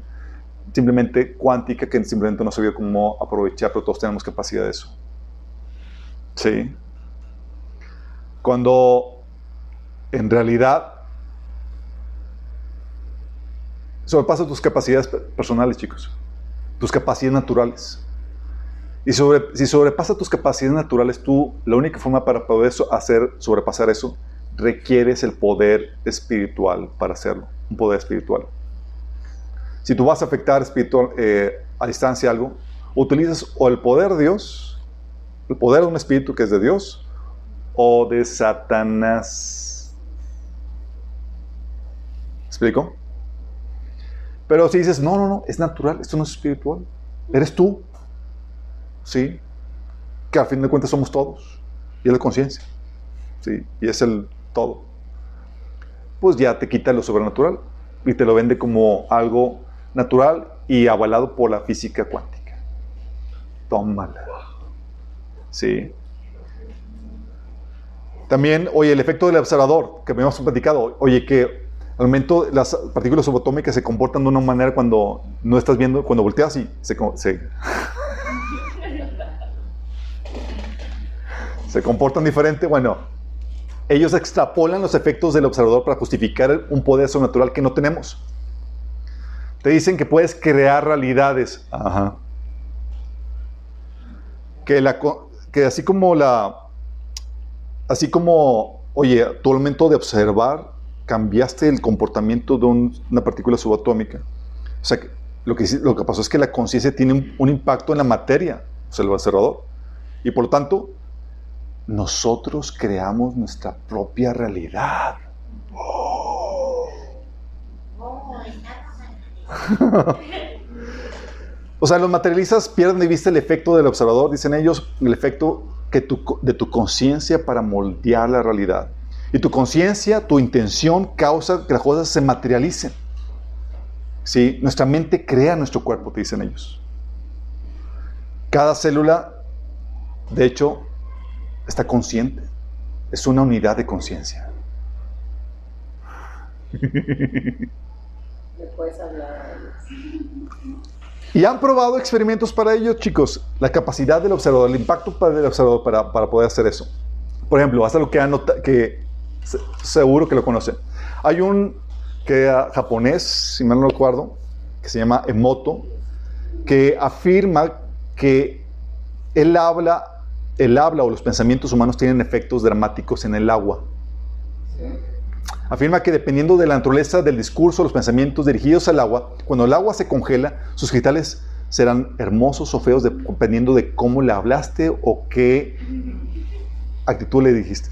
simplemente cuántica que simplemente no sabía cómo aprovechar, pero todos tenemos capacidad de eso. ¿Sí? Cuando en realidad sobrepasa tus capacidades personales, chicos, tus capacidades naturales. Y sobre, si sobrepasa tus capacidades naturales, tú, la única forma para poder hacer, sobrepasar eso, requieres el poder espiritual para hacerlo, un poder espiritual. Si tú vas a afectar espiritual, eh, a distancia algo, utilizas o el poder de Dios, el poder de un espíritu que es de Dios, o de Satanás. ¿Explico? Pero si dices, no, no, no, es natural, esto no es espiritual, eres tú, ¿sí? Que al fin de cuentas somos todos. Y es la conciencia, ¿sí? Y es el todo. Pues ya te quita lo sobrenatural y te lo vende como algo natural y avalado por la física cuántica. Tómala. ¿Sí? También, oye, el efecto del observador, que me hemos platicado, oye, que al momento las partículas subatómicas se comportan de una manera cuando no estás viendo, cuando volteas y se, se se comportan diferente, bueno, ellos extrapolan los efectos del observador para justificar un poder sobrenatural que no tenemos. Te dicen que puedes crear realidades. Ajá. Que, la, que así como la... Así como, oye, tu momento de observar cambiaste el comportamiento de una partícula subatómica. O sea, lo que, lo que pasó es que la conciencia tiene un, un, impacto en la materia, o sea, el observador. Y por lo tanto, nosotros creamos nuestra propia realidad. O sea, los materialistas pierden de vista el efecto del observador, dicen ellos, el efecto que de tu conciencia para moldear la realidad. Y tu conciencia, tu intención causa que las cosas se materialicen. ¿Sí? Nuestra mente crea nuestro cuerpo, te dicen ellos. Cada célula, de hecho, está consciente. Es una unidad de conciencia. y han probado experimentos para ello, chicos. La capacidad del observador, el impacto para el observador para, para poder hacer eso. Por ejemplo, hasta lo que, que seguro que lo conocen. Hay un que, japonés, si mal no recuerdo, que se llama Emoto, que afirma que el habla, el habla o los pensamientos humanos tienen efectos dramáticos en el agua. Afirma que dependiendo de la naturaleza del discurso, los pensamientos dirigidos al agua, cuando el agua se congela, sus cristales serán hermosos o feos dependiendo de cómo le hablaste o qué actitud le dijiste.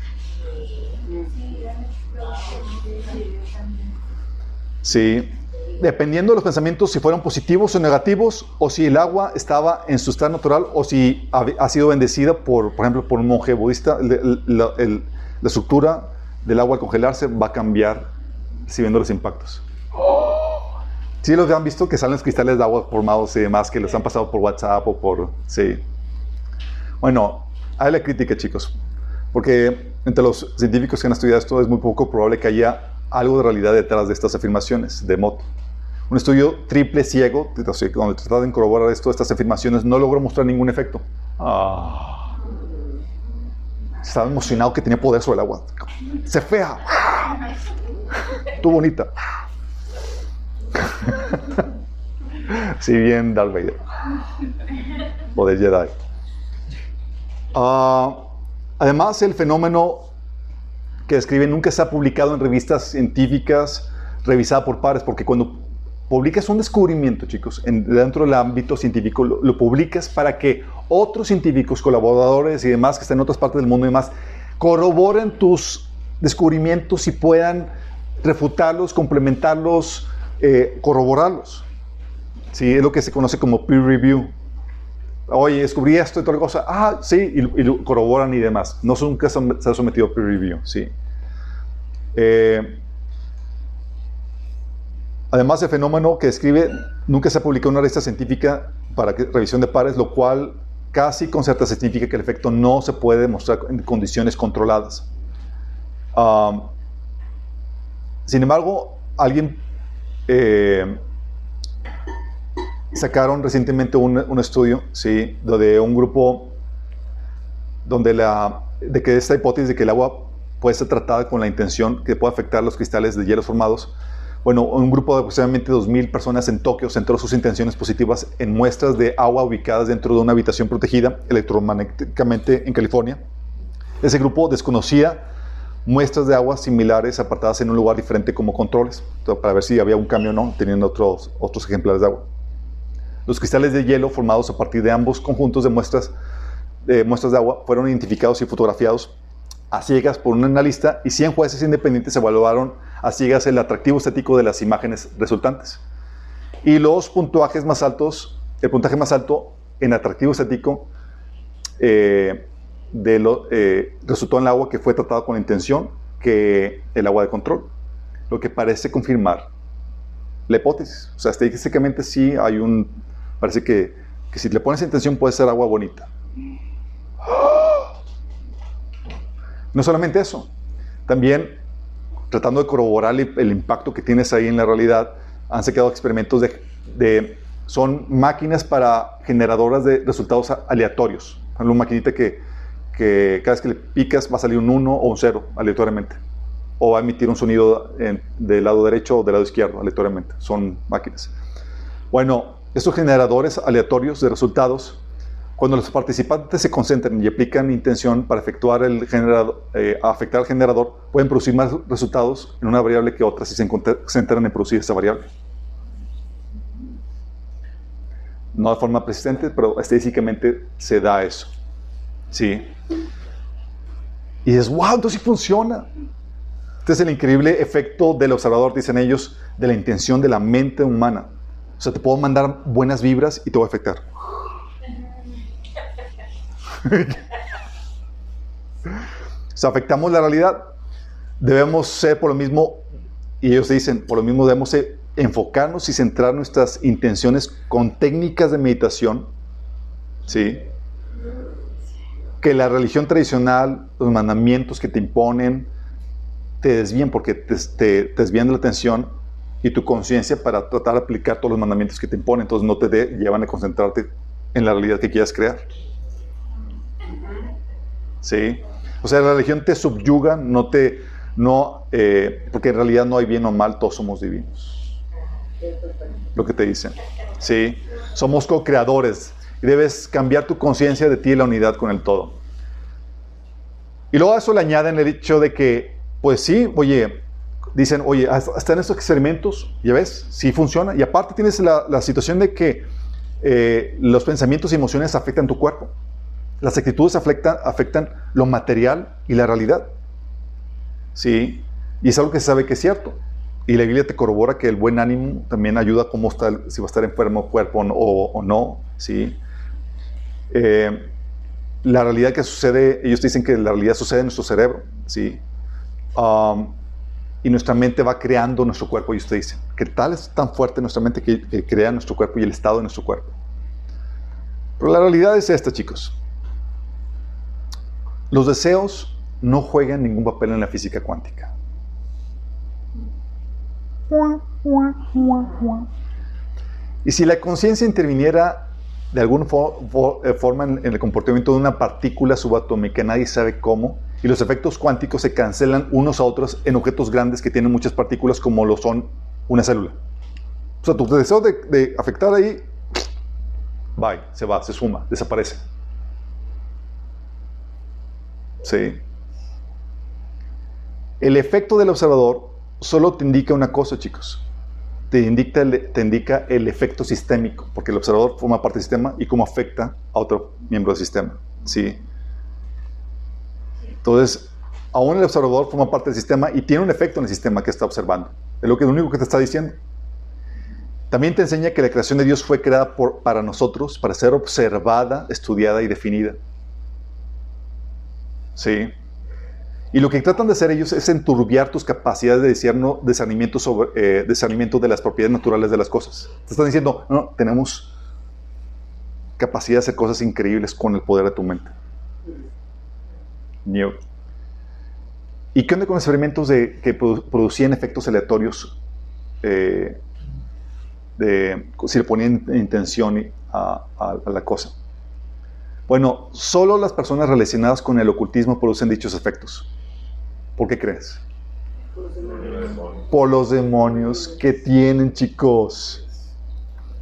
Sí, dependiendo de los pensamientos, si fueron positivos o negativos, o si el agua estaba en su estado natural, o si ha, sido bendecida por, por ejemplo, por un monje budista, la estructura del agua al congelarse va a cambiar si viendo los impactos. Sí, los han visto que salen los cristales de agua formados y demás, que los han pasado por WhatsApp o por... Sí. Bueno, hay la crítica, chicos. Porque entre los científicos que han estudiado esto es muy poco probable que haya algo de realidad detrás de estas afirmaciones de Mott. Un estudio triple ciego, donde trataron de corroborar esto, estas afirmaciones, no logró mostrar ningún efecto. Ah estaba emocionado que tenía poder sobre el agua. Se fea. Tú bonita. sí, bien, Darth Vader. Poder Jedi. Uh, además, el fenómeno que describe nunca se ha publicado en revistas científicas revisada por pares, porque cuando publicas un descubrimiento, chicos, dentro del ámbito científico, lo, publicas para que otros científicos, colaboradores y demás que están en otras partes del mundo y demás, corroboren tus descubrimientos y puedan refutarlos, complementarlos, eh, corroborarlos. Sí, es lo que se conoce como peer review. Oye, descubrí esto y toda cosa. Ah, sí, y, lo corroboran y demás. No son, nunca se ha sometido a peer review, sí. Eh, Además, el fenómeno que describe nunca se ha publicado en una revista científica para revisión de pares, lo cual casi con certeza significa que el efecto no se puede demostrar en condiciones controladas. sin embargo, alguien eh, sacaron recientemente un, estudio, sí, de un grupo donde la, de que esta hipótesis de que el agua puede ser tratada con la intención que puede afectar los cristales de hielo formados bueno, un grupo de aproximadamente 2.000 personas en Tokio centró sus intenciones positivas en muestras de agua ubicadas dentro de una habitación protegida electromagnéticamente en California. Ese grupo desconocía muestras de agua similares apartadas en un lugar diferente como controles, para ver si había un cambio o no, teniendo otros, otros ejemplares de agua. Los cristales de hielo formados a partir de ambos conjuntos de muestras, de muestras de agua fueron identificados y fotografiados a ciegas por un analista y 100 jueces independientes evaluaron a ciegas el atractivo estético de las imágenes resultantes. Y los puntuajes más altos, el puntaje más alto en atractivo estético eh, de lo, eh, resultó en el agua que fue tratado con intención que el agua de control, lo que parece confirmar la hipótesis. O sea, estadísticamente sí hay un, parece que, que si le pones intención puede ser agua bonita. No solamente eso, también tratando de corroborar el, impacto que tienes ahí en la realidad, han sacado experimentos de, son máquinas para generadoras de resultados aleatorios. Una maquinita que, que cada vez que le picas va a salir un 1 o un 0 aleatoriamente. O va a emitir un sonido del lado derecho o del lado izquierdo aleatoriamente. Son máquinas. Bueno, estos generadores aleatorios de resultados cuando los participantes se concentran y aplican intención para efectuar el eh, afectar al generador, pueden producir más resultados en una variable que otra si se concentran en producir esa variable. No de forma persistente, pero estadísticamente se da eso. ¿Sí? Y es wow, entonces sí funciona. Este es el increíble efecto del observador, dicen ellos, de la intención de la mente humana. O sea, te puedo mandar buenas vibras y te voy a afectar. o sea, afectamos la realidad. Debemos ser por lo mismo, y ellos dicen, por lo mismo debemos enfocarnos y centrar nuestras intenciones con técnicas de meditación, ¿sí? Que la religión tradicional, los mandamientos que te imponen, te desvíen porque te, te, te desvían de la atención y tu conciencia para tratar de aplicar todos los mandamientos que te imponen. Entonces no te llevan a concentrarte en la realidad que quieras crear. ¿Sí? O sea, la religión te subyuga, no te, no, eh, porque en realidad no hay bien o mal, todos somos divinos. Lo que te dicen. ¿Sí? Somos co-creadores y debes cambiar tu conciencia de ti y la unidad con el todo. Y luego a eso le añaden el hecho de que, pues sí, oye, dicen, oye, hasta en estos experimentos, ya ves, sí funciona. Y aparte tienes la, situación de que eh, los pensamientos y emociones afectan tu cuerpo. Las actitudes afectan, afectan lo material y la realidad. ¿Sí? Y es algo que se sabe que es cierto. Y la Biblia te corrobora que el buen ánimo también ayuda a cómo está, si va a estar enfermo el cuerpo o, no. ¿Sí? Eh, la realidad que sucede, ellos dicen que la realidad sucede en nuestro cerebro. ¿sí? Um, y nuestra mente va creando nuestro cuerpo. Y usted dice, que tal es tan fuerte nuestra mente que, crea nuestro cuerpo y el estado de nuestro cuerpo. Pero la realidad es esta, chicos. Los deseos no juegan ningún papel en la física cuántica. Y si la conciencia interviniera de alguna forma en el comportamiento de una partícula subatómica, nadie sabe cómo, y los efectos cuánticos se cancelan unos a otros en objetos grandes que tienen muchas partículas como lo son una célula. O sea, tu deseo de, afectar ahí, bye, se va, se suma, desaparece. Sí. El efecto del observador solo te indica una cosa, chicos. Te indica, el, te indica el efecto sistémico, porque el observador forma parte del sistema y cómo afecta a otro miembro del sistema. ¿sí? Entonces, aún el observador forma parte del sistema y tiene un efecto en el sistema que está observando. Es lo, que, lo único que te está diciendo. También te enseña que la creación de Dios fue creada para nosotros, para ser observada, estudiada y definida. ¿Sí? Y lo que tratan de hacer ellos es enturbiar tus capacidades de discernimiento, sobre, eh, discernimiento de las propiedades naturales de las cosas. Te están diciendo, no, tenemos capacidad de hacer cosas increíbles con el poder de tu mente. ¿Y qué onda con experimentos de, que producían efectos aleatorios? Eh, si le ponían intención a, la cosa. Bueno, solo las personas relacionadas con el ocultismo producen dichos efectos. ¿Por qué crees? Por los demonios que tienen, chicos.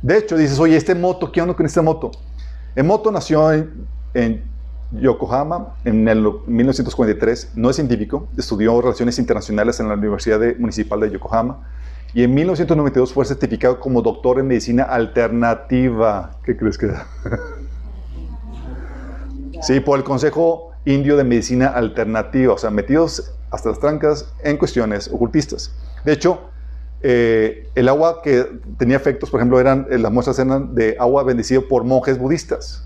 De hecho, dices, oye, este moto, ¿qué onda con esta moto? El moto nació en Yokohama en el 1943, no es científico, estudió relaciones internacionales en la Universidad Municipal de Yokohama y en 1992 fue certificado como doctor en medicina alternativa. ¿Qué crees que sí, por el Consejo Indio de Medicina Alternativa, o sea, metidos hasta las trancas en cuestiones ocultistas. De hecho, eh, el agua que tenía efectos, por ejemplo, eran las muestras eran de agua bendecido por monjes budistas.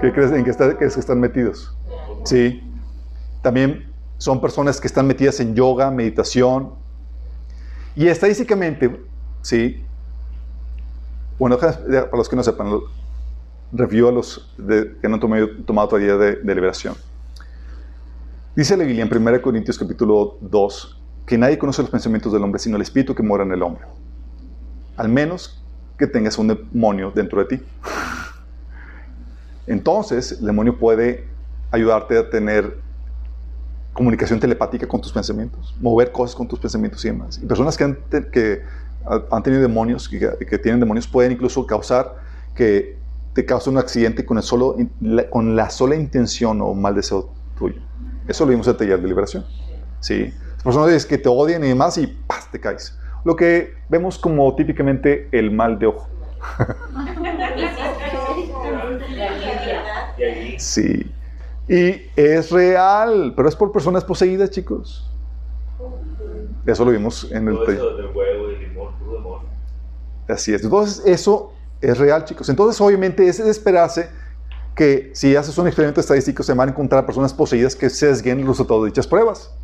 ¿Qué crees en qué, están metidos? Sí. También son personas que están metidas en yoga, meditación. Y estadísticamente, sí. Bueno, para los que no sepan, review a los que no han tomado, tomado todavía de, de liberación. Dice la Biblia en 1 Corintios capítulo 2 que nadie conoce los pensamientos del hombre sino el espíritu que mora en el hombre. Al menos que tengas un demonio dentro de ti. Entonces, el demonio puede ayudarte a tener comunicación telepática con tus pensamientos, mover cosas con tus pensamientos y demás. Y personas que han, que han tenido demonios, que, que, tienen demonios, pueden incluso causar que te cause un accidente con, el solo, con la sola intención o mal deseo tuyo. Eso lo vimos en el taller de liberación. ¿sí? Personas que te odian y demás y ¡paz! te caes. Lo que vemos como típicamente el mal de ojo. Sí. Y es real, pero es por personas poseídas, chicos. Eso lo vimos en el... Así es. Entonces, eso es real, chicos. Entonces, obviamente, es de esperarse que si haces un experimento estadístico, se van a encontrar personas poseídas que sesguen los resultados de dichas pruebas.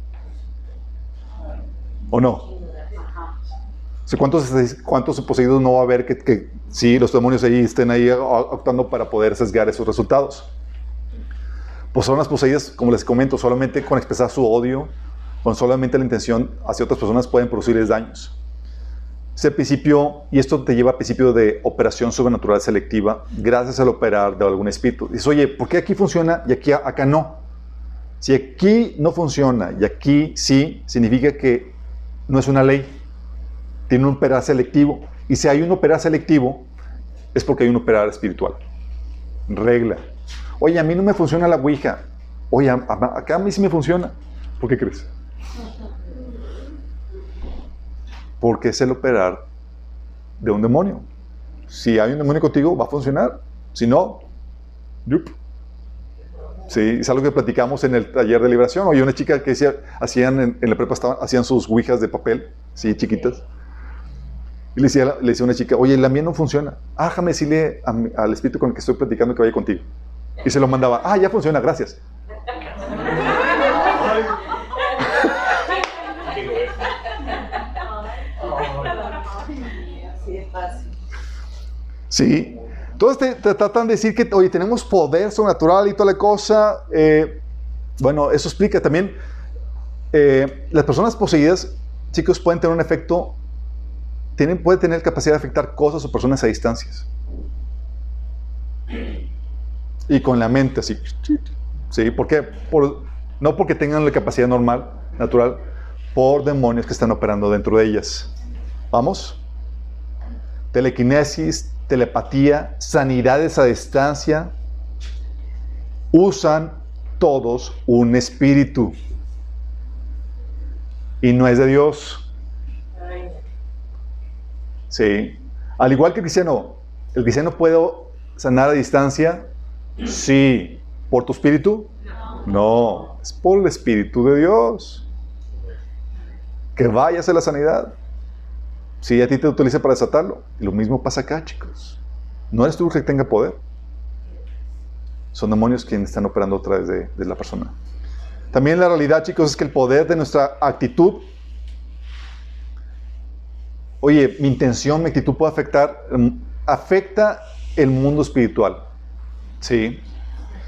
¿O no? ¿Cuántos, ¿Cuántos poseídos no va a haber que, que sí, los demonios ahí estén ahí actuando para poder sesgar esos resultados? Pues son las poseídas, como les comento, solamente con expresar su odio, con solamente la intención hacia otras personas pueden producirles daños. Ese principio, y esto te lleva al principio de operación sobrenatural selectiva, gracias al operar de algún espíritu. Dices, oye, ¿por qué aquí funciona y aquí acá no? Si aquí no funciona y aquí sí, significa que no es una ley, tiene un operar selectivo. Y si hay un operar selectivo, es porque hay un operar espiritual. Regla. Oye, a mí no me funciona la Ouija. Oye, acá a mí sí me funciona. ¿Por qué crees? porque es el operar de un demonio. Si hay un demonio contigo, va a funcionar. Si no, yup. Sí, es algo que platicamos en el taller de liberación. Oye, una chica que decía, hacían en, la prepa, hacían sus ouijas de papel, sí, chiquitas. Y le decía, decía a una chica, oye, la mía no funciona. Ah, déjame decirle al espíritu con el que estoy platicando que vaya contigo. Y se lo mandaba, ah, ya funciona, gracias. Sí. Entonces te, tratan de decir que, oye, tenemos poder sobrenatural y toda la cosa. Eh, bueno, eso explica también. Eh, las personas poseídas, chicos, pueden tener un efecto, tienen, pueden tener capacidad de afectar cosas o personas a distancias. Y con la mente así. ¿Sí? ¿Por qué? Por, no porque tengan la capacidad normal, natural, por demonios que están operando dentro de ellas. ¿Vamos? Telequinesis, telepatía, sanidades a distancia, usan todos un espíritu. Y no es de Dios. Sí. Al igual que el cristiano, ¿el cristiano puede sanar a distancia? Sí. ¿Por tu espíritu? No. Es por el espíritu de Dios. Que vaya a la sanidad. Si a ti te utiliza para desatarlo. Y lo mismo pasa acá, chicos. No eres tú el que tenga poder. Son demonios quienes están operando a través de, de la persona. También la realidad, chicos, es que el poder de nuestra actitud oye, mi intención, mi actitud puede afectar, mm, afecta el mundo espiritual. ¿Sí?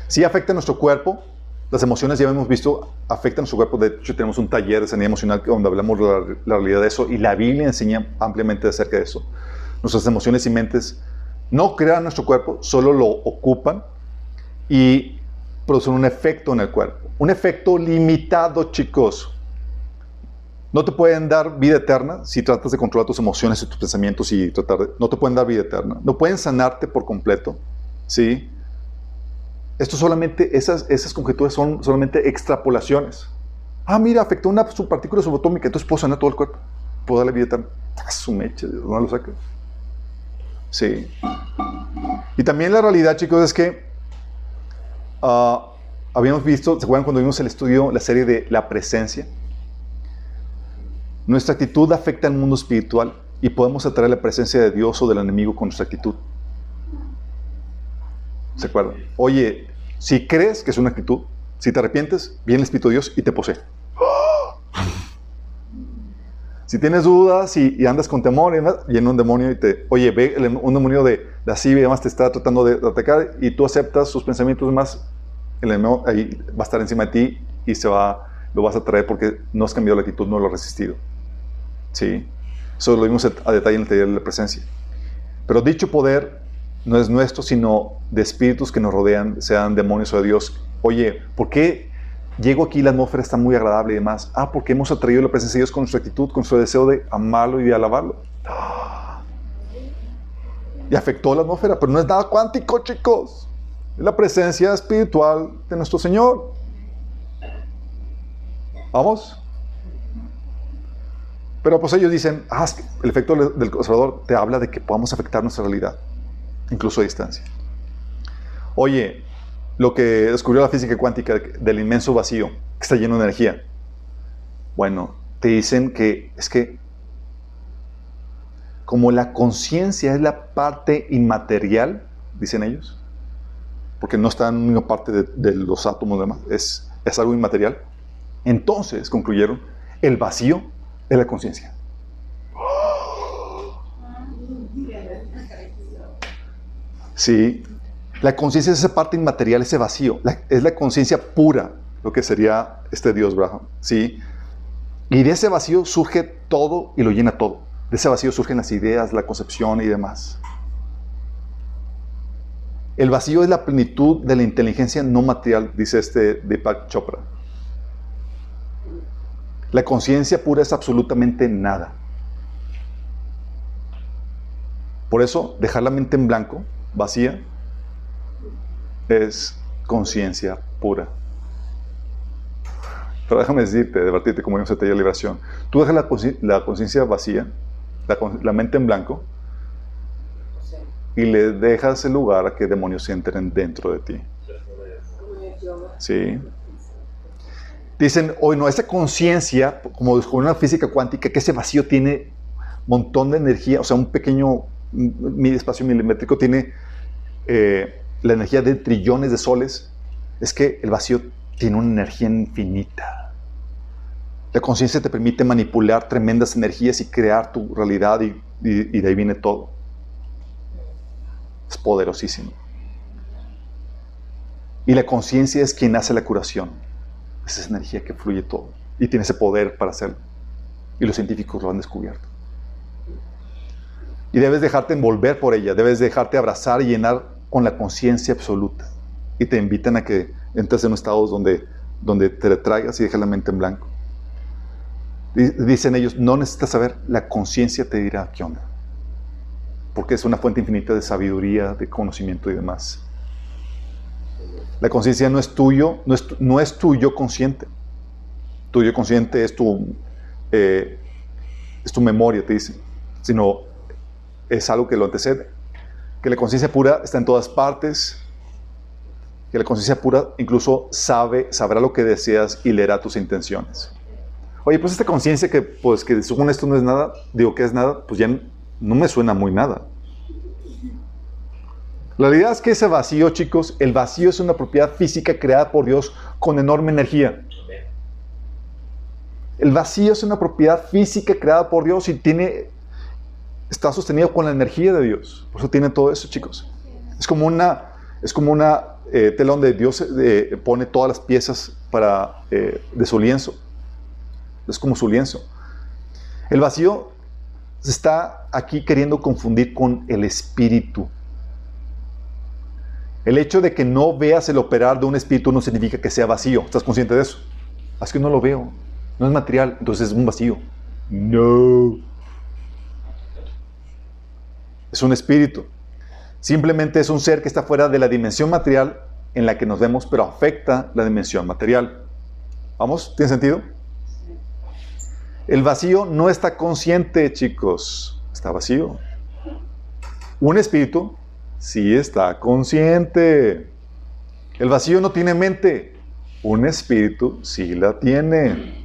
Sí afecta nuestro cuerpo, las emociones ya hemos visto afectan nuestro cuerpo. De hecho, tenemos un taller de sanidad emocional donde hablamos de la, realidad de eso y la Biblia enseña ampliamente acerca de eso. Nuestras emociones y mentes no crean nuestro cuerpo, solo lo ocupan y producen un efecto en el cuerpo. Un efecto limitado, chicos. No te pueden dar vida eterna si tratas de controlar tus emociones y tus pensamientos y tratar de, no te pueden dar vida eterna. No pueden sanarte por completo, ¿sí? Esto solamente, esas, esas conjeturas son solamente extrapolaciones. Ah, mira, afectó una subpartícula subatómica, entonces puedo sanar todo el cuerpo. Puedo darle vida tan. Ah, su mecha, no lo saques. Sí. Y también la realidad, chicos, es que ah, habíamos visto, ¿se acuerdan cuando vimos el estudio, la serie de la presencia? Nuestra actitud afecta al mundo espiritual y podemos atraer la presencia de Dios o del enemigo con nuestra actitud. ¿Se acuerdan? Oye, si crees que es una actitud, si te arrepientes, viene el Espíritu de Dios y te posee. Si tienes dudas y, andas con temor, y viene un demonio y te, oye, ve un demonio de la y además te está tratando de, atacar y tú aceptas sus pensamientos más, el enemigo ahí va a estar encima de ti y se va, lo vas a traer porque no has cambiado la actitud, no lo has resistido. Sí, eso lo vimos a detalle en el taller de la presencia. Pero dicho poder no es nuestro, sino de espíritus que nos rodean, sean demonios o de Dios. Oye, ¿por qué llego aquí y la atmósfera está muy agradable y demás? Ah, porque hemos atraído la presencia de Dios con nuestra actitud, con nuestro deseo de amarlo y de alabarlo. Y afectó la atmósfera, pero no es nada cuántico, chicos. Es la presencia espiritual de nuestro Señor. ¿Vamos? Pero pues ellos dicen, ah, el efecto del conservador te habla de que podamos afectar nuestra realidad incluso a distancia. Oye, lo que descubrió la física cuántica del inmenso vacío, que está lleno de energía. Bueno, te dicen que es que como la conciencia es la parte inmaterial, dicen ellos, porque no está en una parte de, de los átomos demás, es, es algo inmaterial. Entonces, concluyeron, el vacío es la conciencia. Sí, la conciencia es esa parte inmaterial, ese vacío. es la conciencia pura, lo que sería este Dios Brahma. Sí. Y de ese vacío surge todo y lo llena todo. De ese vacío surgen las ideas, la concepción y demás. El vacío es la plenitud de la inteligencia no material, dice este Deepak Chopra. La conciencia pura es absolutamente nada. Por eso, dejar la mente en blanco, vacía, es conciencia pura. Pero déjame decirte, divertirte como vimos en de liberación. Tú dejas la conciencia vacía, la, mente en blanco, y le dejas el lugar a que demonios entren dentro de ti. Sí. Dicen, hoy no, esa conciencia, como con una física cuántica, que ese vacío tiene un montón de energía, o sea, un pequeño espacio milimétrico tiene eh, la energía de trillones de soles, es que el vacío tiene una energía infinita. La conciencia te permite manipular tremendas energías y crear tu realidad y, de ahí viene todo. Es poderosísimo. Y la conciencia es quien hace la curación. Es esa energía que fluye todo y tiene ese poder para hacerlo. Y los científicos lo han descubierto. Y debes dejarte envolver por ella, debes dejarte abrazar y llenar con la conciencia absoluta. Y te invitan a que entres en un estado donde, donde te traigas y dejes la mente en blanco. Dicen ellos, no necesitas saber, la conciencia te dirá qué onda. Porque es una fuente infinita de sabiduría, de conocimiento y demás. La conciencia no es tuyo, no es, no es tuyo consciente. Tuyo consciente es tu, eh, es tu memoria, te dicen, sino es algo que lo antecede que la conciencia pura está en todas partes, que la conciencia pura incluso sabe, sabrá lo que deseas y leerá tus intenciones. Oye, pues esta conciencia que, pues, que según esto no es nada, digo que es nada, pues ya no me suena muy nada. La realidad es que ese vacío, chicos, el vacío es una propiedad física creada por Dios con enorme energía. El vacío es una propiedad física creada por Dios y tiene está sostenido con la energía de Dios. Por eso tiene todo eso, chicos. Es como una, es como una eh, tela donde Dios eh, pone todas las piezas para, eh, de su lienzo. Es como su lienzo. El vacío se está aquí queriendo confundir con el espíritu. El hecho de que no veas el operar de un espíritu no significa que sea vacío. ¿Estás consciente de eso? Es que no lo veo. No es material, entonces es un vacío. No es un espíritu. Simplemente es un ser que está fuera de la dimensión material en la que nos vemos, pero afecta la dimensión material. ¿Vamos? ¿Tiene sentido? El vacío no está consciente, chicos. Está vacío. Un espíritu sí está consciente. El vacío no tiene mente. Un espíritu sí la tiene.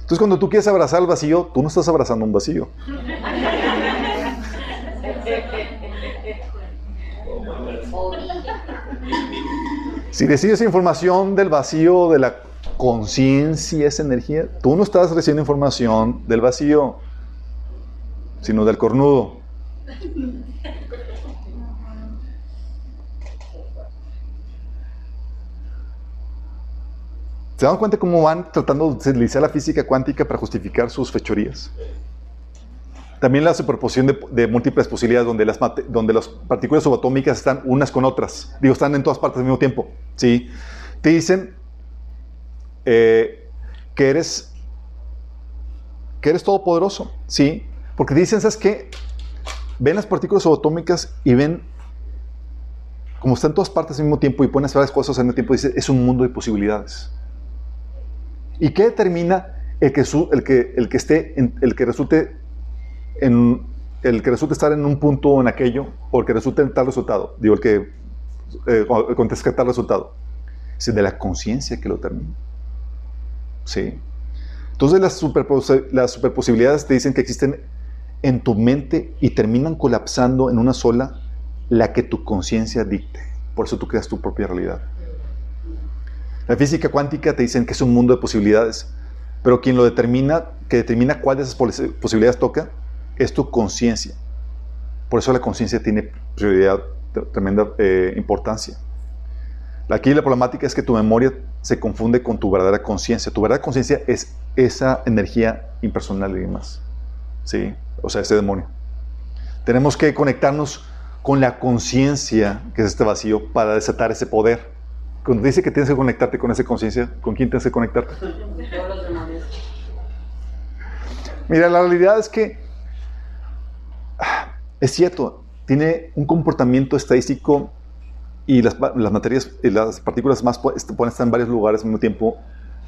Entonces cuando tú quieres abrazar el vacío, tú no estás abrazando un vacío. Si recibes información del vacío, de la conciencia, esa energía, tú no estás recibiendo información del vacío, sino del cornudo. ¿Se dan cuenta cómo van tratando de utilizar la física cuántica para justificar sus fechorías? También la superposición de, múltiples posibilidades donde las, donde las partículas subatómicas están unas con otras. Digo, están en todas partes al mismo tiempo. ¿sí? Te dicen eh, que, eres, que eres todopoderoso. ¿sí? Porque dicen, ¿sabes qué? Ven las partículas subatómicas y ven como están en todas partes al mismo tiempo y hacer las cosas al mismo tiempo. Dice, es un mundo de posibilidades. ¿Y qué determina el que, el que, el que, esté, el que resulte en el que resulte estar en un punto en aquello o el que resulte en tal resultado. Digo, el que eh, contesta tal resultado. Es de la conciencia que lo termina. Sí. Entonces las, superpos las superposibilidades te dicen que existen en tu mente y terminan colapsando en una sola, la que tu conciencia dicte. Por eso tú creas tu propia realidad. La física cuántica te dicen que es un mundo de posibilidades, pero quien lo determina, que determina cuál de esas posibilidades toca, es tu conciencia. Por eso la conciencia tiene prioridad, tremenda eh, importancia. Aquí la problemática es que tu memoria se confunde con tu verdadera conciencia. Tu verdadera conciencia es esa energía impersonal y demás. ¿Sí? O sea, ese demonio. Tenemos que conectarnos con la conciencia, que es este vacío, para desatar ese poder. Cuando dice que tienes que conectarte con esa conciencia, ¿con quién tienes que conectarte? Mira, la realidad es que es cierto, tiene un comportamiento estadístico y las, materias y las partículas más pueden estar en varios lugares al mismo tiempo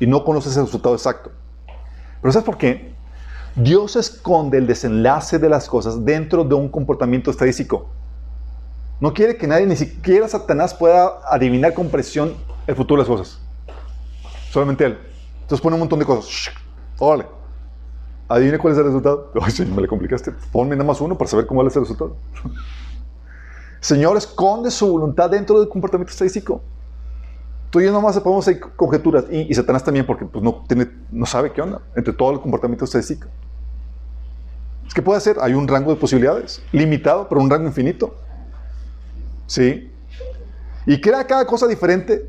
y no conoces el resultado exacto. Pero ¿sabes por qué? Dios esconde el desenlace de las cosas dentro de un comportamiento estadístico. No quiere que nadie, ni siquiera Satanás, pueda adivinar con precisión el futuro de las cosas. Solamente él. Entonces pone un montón de cosas. Órale. Adivine cuál es el resultado. Ay, señor, me le complicaste. Ponme nada más uno para saber cómo es el resultado. Señor esconde su voluntad dentro del comportamiento estadístico. Tú y yo nomás podemos hacer conjeturas. Y, Satanás también, porque pues, no, tiene, no sabe qué onda entre todo el comportamiento estadístico. Es que puede ser, hay un rango de posibilidades, limitado, pero un rango infinito. ¿Sí? Y crea cada cosa diferente.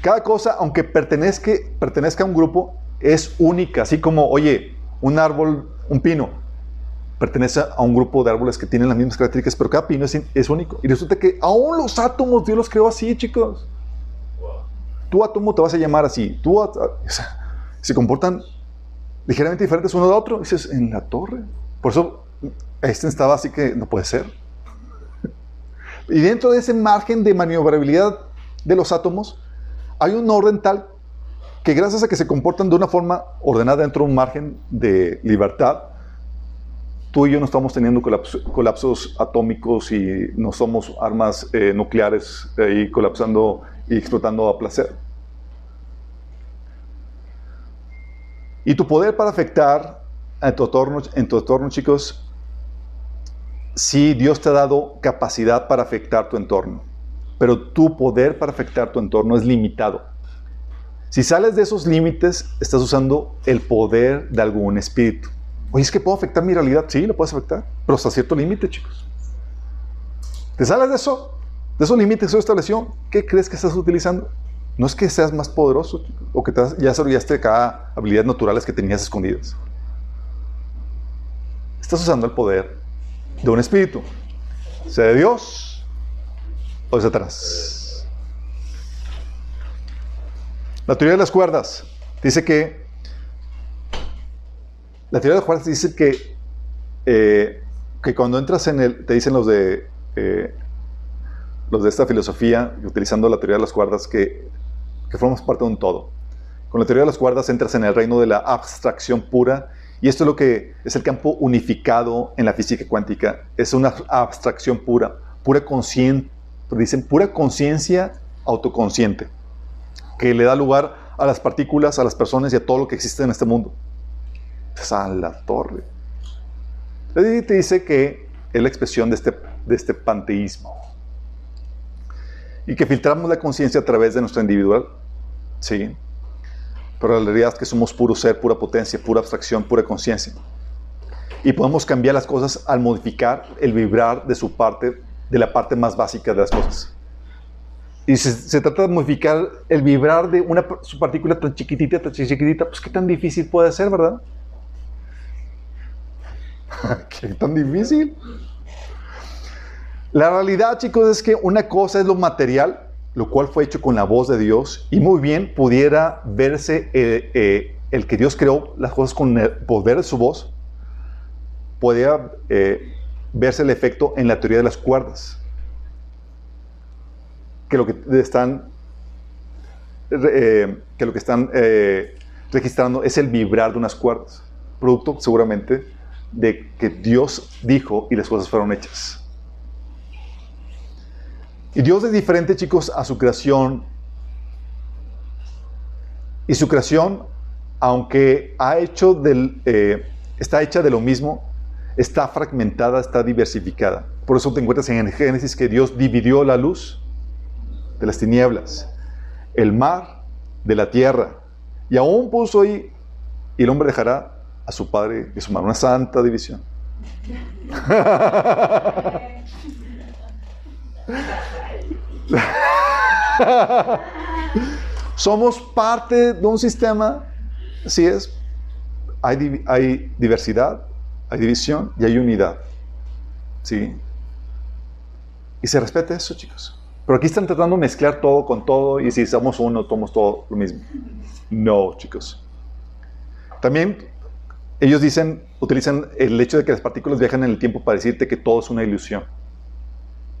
Cada cosa, aunque pertenezca, pertenezca a un grupo, es única. Así como, oye, un árbol, un pino, pertenece a un grupo de árboles que tienen las mismas características, pero cada pino es, único. Y resulta que aún los átomos Dios los creó así, chicos. Tu átomo te vas a llamar así. Tú, se comportan ligeramente diferentes uno de otro. Dices, en la torre. Por eso, este estaba así que no puede ser. Y dentro de ese margen de maniobrabilidad de los átomos, hay un orden tal que gracias a que se comportan de una forma ordenada dentro de un margen de libertad, tú y yo no estamos teniendo colapsos, atómicos y no somos armas eh, nucleares ahí colapsando y explotando a placer. Y tu poder para afectar en tu entorno, en tu entorno chicos, sí, Dios te ha dado capacidad para afectar tu entorno, pero tu poder para afectar tu entorno es limitado. Si sales de esos límites, estás usando el poder de algún espíritu. Oye, es que puedo afectar mi realidad. Sí, lo puedes afectar, pero hasta cierto límite, chicos. ¿Te sales de eso? De esos límites que se estableció, ¿qué crees que estás utilizando? No es que seas más poderoso o que te ya desarrollaste cada habilidades naturales que tenías escondidas. Estás usando el poder de un espíritu, sea de Dios o de Satanás. La teoría de las cuerdas dice que. La teoría de las cuerdas dice que. Eh, que cuando entras en el. Te dicen los de. Eh, los de esta filosofía, utilizando la teoría de las cuerdas, que, que formas parte de un todo. Con la teoría de las cuerdas entras en el reino de la abstracción pura. Y esto es lo que es el campo unificado en la física cuántica. Es una abstracción pura, pura conciencia, dicen pura conciencia autoconsciente que le da lugar a las partículas, a las personas y a todo lo que existe en este mundo. A la torre. Y te dice que es la expresión de este, de este panteísmo. Y que filtramos la conciencia a través de nuestra individual. Sí. Pero la realidad es que somos puro ser, pura potencia, pura abstracción, pura conciencia. Y podemos cambiar las cosas al modificar el vibrar de su parte, de la parte más básica de las cosas. Y se, trata de modificar el vibrar de una su partícula tan chiquitita, tan chiquitita, pues qué tan difícil puede ser, ¿verdad? qué tan difícil. La realidad, chicos, es que una cosa es lo material, lo cual fue hecho con la voz de Dios, y muy bien pudiera verse eh, eh, el que Dios creó las cosas con el poder de su voz, podría eh, verse el efecto en la teoría de las cuerdas que lo que están, eh, que lo que están eh, registrando es el vibrar de unas cuerdas, producto seguramente de que Dios dijo y las cosas fueron hechas. Y Dios es diferente, chicos, a su creación. Y su creación, aunque ha hecho del, eh, está hecha de lo mismo, está fragmentada, está diversificada. Por eso te encuentras en Génesis que Dios dividió la luz de las tinieblas, el mar de la tierra, y aún puso ahí, y el hombre dejará a su padre y su madre, una santa división. Somos parte de un sistema, así es, hay, hay diversidad, hay división y hay unidad. ¿Sí? Y se respeta eso, chicos. Pero aquí están tratando de mezclar todo con todo y si somos uno, tomamos todo lo mismo. No, chicos. También ellos dicen, utilizan el hecho de que las partículas viajan en el tiempo para decirte que todo es una ilusión.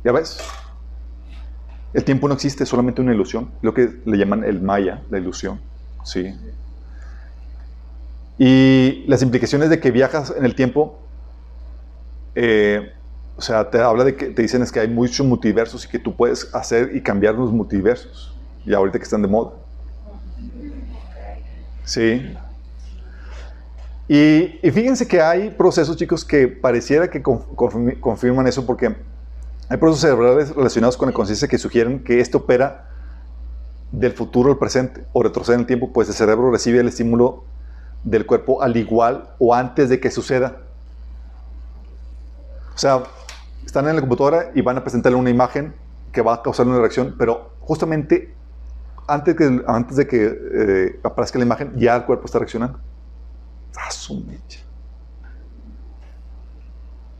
¿Ya ves? El tiempo no existe, es solamente una ilusión. Lo que le llaman el maya, la ilusión. Sí. Y las implicaciones de que viajas en el tiempo, eh, o sea, te habla de que te dicen es que hay muchos multiversos y que tú puedes hacer y cambiar los multiversos. Y ahorita que están de moda. Sí. Y, fíjense que hay procesos, chicos, que pareciera que confirman eso porque hay procesos cerebrales relacionados con la conciencia que sugieren que esto opera del futuro al presente o retrocede en el tiempo, pues el cerebro recibe el estímulo del cuerpo al igual o antes de que suceda. O sea, están en la computadora y van a presentarle una imagen que va a causar una reacción, pero justamente antes, que, antes de que eh, aparezca la imagen, ya el cuerpo está reaccionando. ¡Ah, su mecha!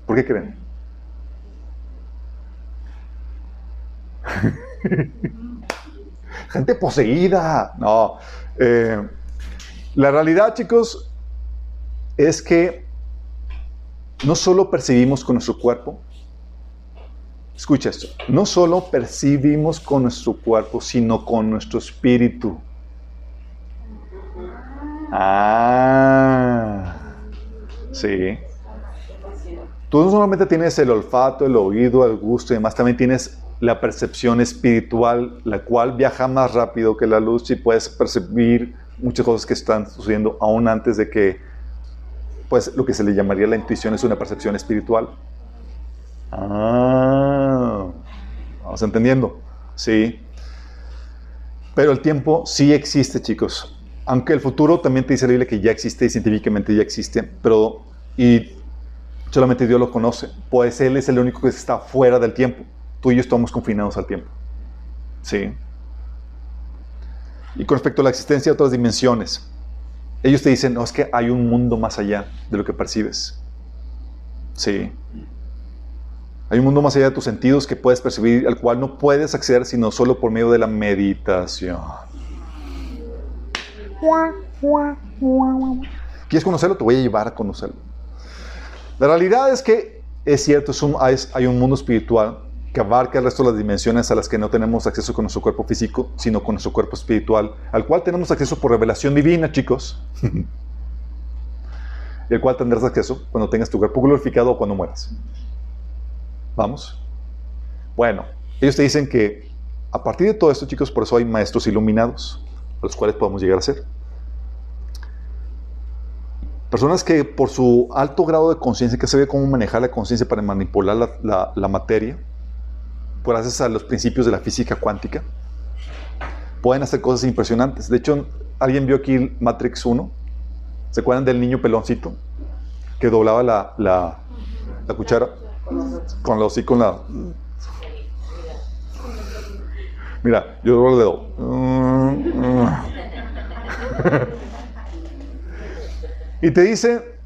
¿Por qué creen? Gente poseída. No. Eh, la realidad, chicos, es que no solo percibimos con nuestro cuerpo, escucha esto, no solo percibimos con nuestro cuerpo, sino con nuestro espíritu. Ah, sí. Tú no solamente tienes el olfato, el oído, el gusto y demás, también tienes la percepción espiritual, la cual viaja más rápido que la luz y puedes percibir muchas cosas que están sucediendo aún antes de que, pues, lo que se le llamaría la intuición es una percepción espiritual. Ah, vamos entendiendo, sí. Pero el tiempo sí existe, chicos. Aunque el futuro también te dice la Biblia que ya existe y científicamente ya existe, pero y solamente Dios lo conoce, pues Él es el único que está fuera del tiempo. Tú y yo estamos confinados al tiempo. ¿Sí? Y con respecto a la existencia de otras dimensiones, ellos te dicen, no, es que hay un mundo más allá de lo que percibes. Sí. Hay un mundo más allá de tus sentidos que puedes percibir, al cual no puedes acceder sino solo por medio de la meditación. ¿Quieres conocerlo? Te voy a llevar a conocerlo. La realidad es que es cierto, hay un mundo espiritual que abarca el resto de las dimensiones a las que no tenemos acceso con nuestro cuerpo físico, sino con nuestro cuerpo espiritual, al cual tenemos acceso por revelación divina, chicos. y al cual tendrás acceso cuando tengas tu cuerpo glorificado o cuando mueras. Vamos. Bueno, ellos te dicen que a partir de todo esto, chicos, por eso hay maestros iluminados, a los cuales podemos llegar a ser. Personas que por su alto grado de conciencia, que sabe cómo manejar la conciencia para manipular la materia, gracias a los principios de la física cuántica, pueden hacer cosas impresionantes. De hecho, ¿alguien vio aquí Matrix 1? ¿Se acuerdan del niño peloncito que doblaba la, la, cuchara? Con la con la... Mira, yo doblo el dedo. y te dice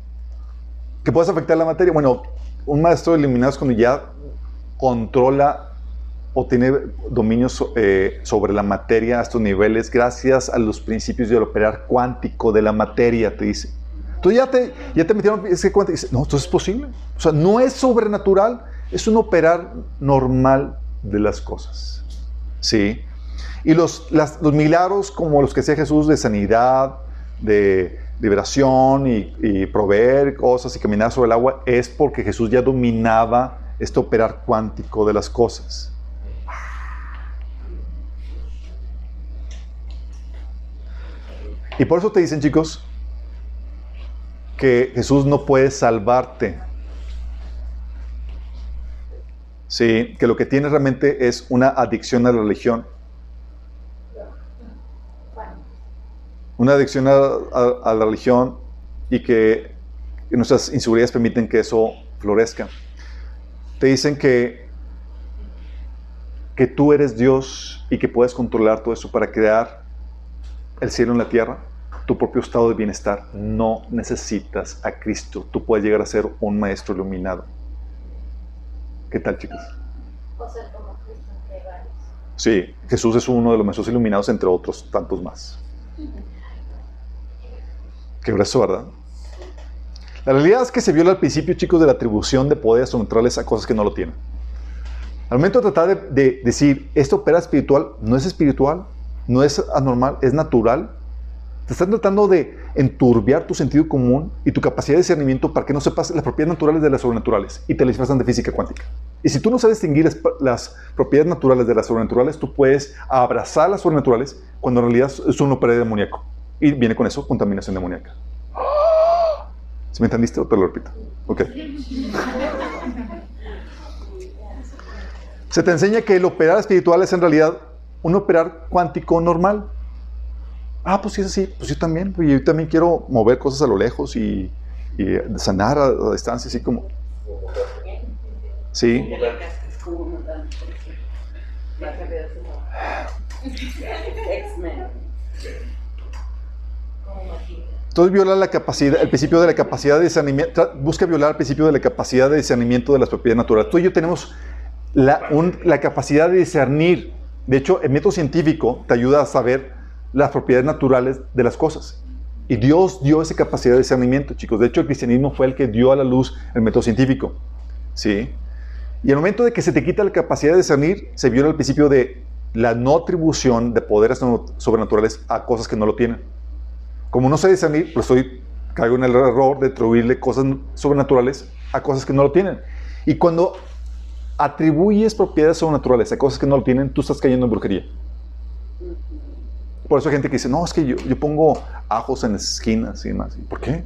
que puedes afectar la materia. Bueno, un maestro de iluminados cuando ya controla o tiene dominio eh, sobre la materia a estos niveles gracias a los principios del operar cuántico de la materia, te dice. Entonces ya te, ya te metieron ese cuántico. Dice, no, esto es posible. O sea, no es sobrenatural, es un operar normal de las cosas. ¿Sí? Y los, los milagros como los que hacía Jesús de sanidad, de liberación y, y proveer cosas y caminar sobre el agua, es porque Jesús ya dominaba este operar cuántico de las cosas. Y por eso te dicen, chicos, que Jesús no puede salvarte Sí, que lo que tiene realmente es una adicción a la religión. Una adicción a, a la religión y que nuestras inseguridades permiten que eso florezca. Te dicen que, que tú eres Dios y que puedes controlar todo eso para crear el cielo en la tierra, tu propio estado de bienestar. No necesitas a Cristo. Tú puedes llegar a ser un maestro iluminado. ¿Qué tal, chicos? O ser como Cristo Sí, Jesús es uno de los maestros iluminados entre otros tantos más. Qué grueso, ¿verdad? La realidad es que se viola al principio, chicos, de la atribución de poderes sobrenaturales a cosas que no lo tienen. Al momento de tratar de, decir, esto opera espiritual, no es espiritual, no es anormal, es natural, te están tratando de enturbiar tu sentido común y tu capacidad de discernimiento para que no sepas las propiedades naturales de las sobrenaturales y te las disfrazan de física cuántica. Y si tú no sabes distinguir las, las, propiedades naturales de las sobrenaturales, tú puedes abrazar las sobrenaturales cuando en realidad es un operario demoníaco. Y viene con eso contaminación demoníaca. ¿Se me entendiste o te lo repito? Ok. Se te enseña que el operar espiritual es en realidad un operar cuántico normal. Ah, pues sí es así, pues yo también, yo también quiero mover cosas a lo lejos y, sanar a, a, distancia, así como... Sí. Entonces viola la capacidad, el principio de la capacidad de discernimiento, busca violar el principio de la capacidad de discernimiento de las propiedades naturales. Tú y yo tenemos la, la capacidad de discernir. De hecho, el método científico te ayuda a saber las propiedades naturales de las cosas. Y Dios dio esa capacidad de discernimiento, chicos. De hecho, el cristianismo fue el que dio a la luz el método científico. ¿Sí? Y el momento de que se te quita la capacidad de discernir, se viola el principio de la no atribución de poderes sobrenaturales a cosas que no lo tienen. Como no sé discernir, pues estoy, caigo en el error de atribuirle cosas sobrenaturales a cosas que no lo tienen. Y cuando atribuyes propiedades sobrenaturales a cosas que no lo tienen, tú estás cayendo en brujería. Por eso hay gente que dice, no, es que yo, yo pongo ajos en las esquinas y demás. ¿Por qué?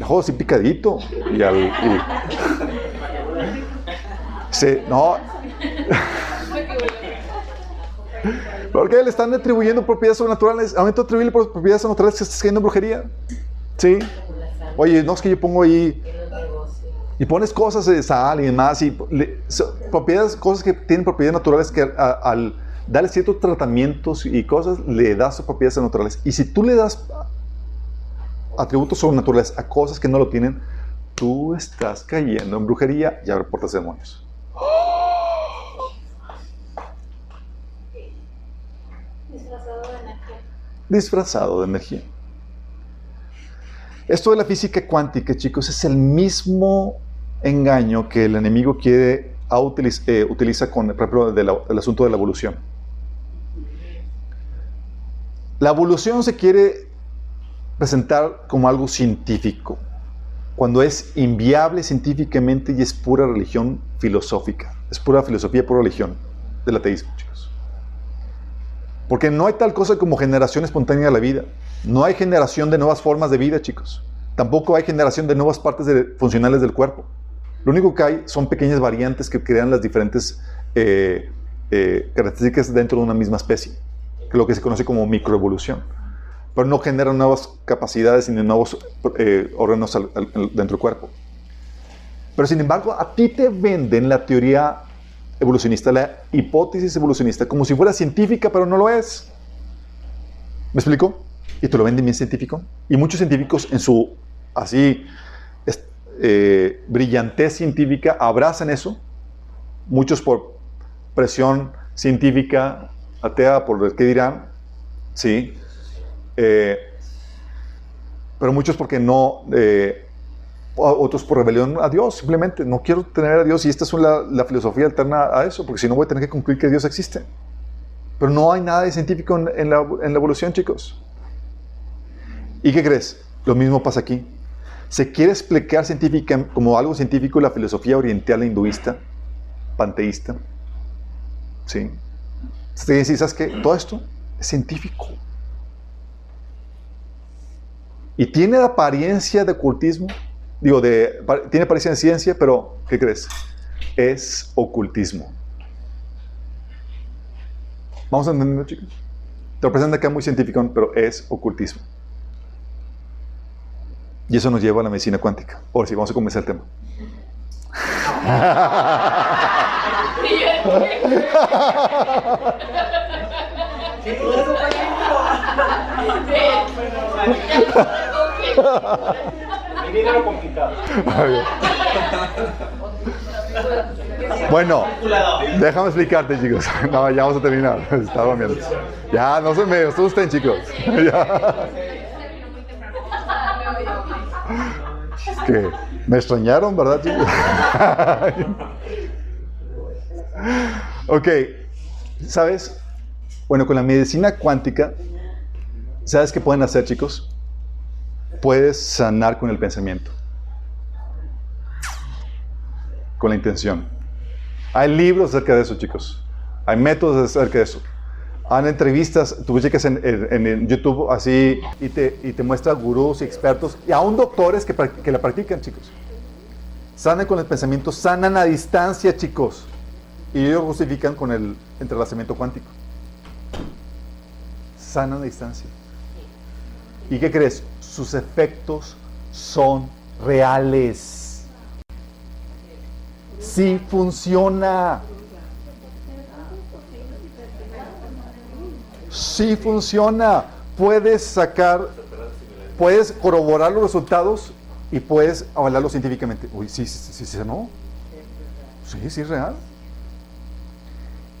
Ajos así picadito. Y al... Y... Sí, no. Porque le están atribuyendo propiedades sobrenaturales. Al momento atribuirle propiedades sobrenaturales, se está cayendo en brujería. ¿Sí? Oye, no es que yo pongo ahí. Y pones cosas de sal y demás. Y propiedades, cosas que tienen propiedades naturales que al darle ciertos tratamientos y cosas, le das propiedades naturales. Y si tú le das atributos sobrenaturales a cosas que no lo tienen, tú estás cayendo en brujería y reportas demonios. disfrazado de energía. Esto de la física cuántica, chicos, es el mismo engaño que el enemigo quiere eh, utiliza con el asunto de la evolución. La evolución se quiere presentar como algo científico, cuando es inviable científicamente y es pura religión filosófica, es pura filosofía, pura religión del ateísmo. Porque no hay tal cosa como generación espontánea de la vida. No hay generación de nuevas formas de vida, chicos. Tampoco hay generación de nuevas partes funcionales del cuerpo. Lo único que hay son pequeñas variantes que crean las diferentes eh, eh, características dentro de una misma especie, lo que se conoce como microevolución. Pero no generan nuevas capacidades ni nuevos eh, órganos dentro del cuerpo. Pero sin embargo, a ti te venden la teoría evolucionista, la hipótesis evolucionista, como si fuera científica, pero no lo es. ¿Me explico? Y te lo venden bien científico. Y muchos científicos en su así eh, brillantez científica abrazan eso. Muchos por presión científica atea, por el que dirán, sí. Eh, pero muchos porque no eh, otros por rebelión a Dios, simplemente no quiero tener a Dios y esta es la, filosofía alterna a eso, porque si no voy a tener que concluir que Dios existe. Pero no hay nada de científico en, la, evolución, chicos. ¿Y qué crees? Lo mismo pasa aquí. Se quiere explicar científica, como algo científico la filosofía oriental hinduista, panteísta. ¿Sí? Se dice, ¿sabes qué? Todo esto es científico. Y tiene la apariencia de ocultismo, digo, de, tiene apariencia en ciencia, pero ¿qué crees? es ocultismo. ¿Vamos a entender, chicos? Te lo presenta acá muy científico, pero es ocultismo. Y eso nos lleva a la medicina cuántica. Ahora sí, vamos a comenzar el tema. Bueno, déjame explicarte, chicos. No, ya vamos a terminar. Estaba viendo. Ya, no se me asusten, chicos. Es que me extrañaron, ¿verdad, chicos? Ok, ¿sabes? Bueno, con la medicina cuántica, ¿sabes qué pueden hacer, chicos? Puedes sanar con el pensamiento, con la intención. Hay libros acerca de eso, chicos. Hay métodos acerca de eso. Hay entrevistas, tú checas en, en, YouTube así y te, y te gurús y expertos y aún doctores que, que la practican, chicos. Sanan con el pensamiento, sanan a distancia, chicos. Y ellos justifican con el entrelazamiento cuántico. Sanan a distancia. ¿Y qué crees? Sus efectos son reales. Sí funciona. Sí funciona. Puedes sacar, puedes corroborar los resultados y puedes avalarlo científicamente. Uy, sí, sí, sí, no. Sí, sí es real.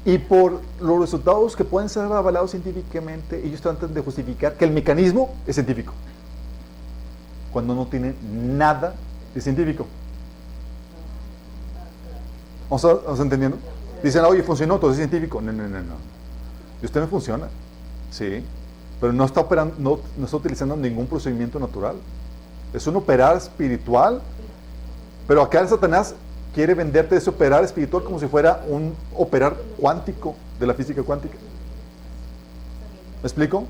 Y por los resultados que pueden ser avalados científicamente, ellos tratan de justificar que el mecanismo es científico. Cuando no tiene nada de científico. ¿Vamos, a, entendiendo? Dicen, oye, funcionó, todo es científico. No, no, no, no. Y usted no funciona. Sí. Pero no está, operando, no, no está utilizando ningún procedimiento natural. Es un operar espiritual. Pero acá el Satanás quiere venderte ese operar espiritual como si fuera un operar cuántico de la física cuántica. ¿Me explico?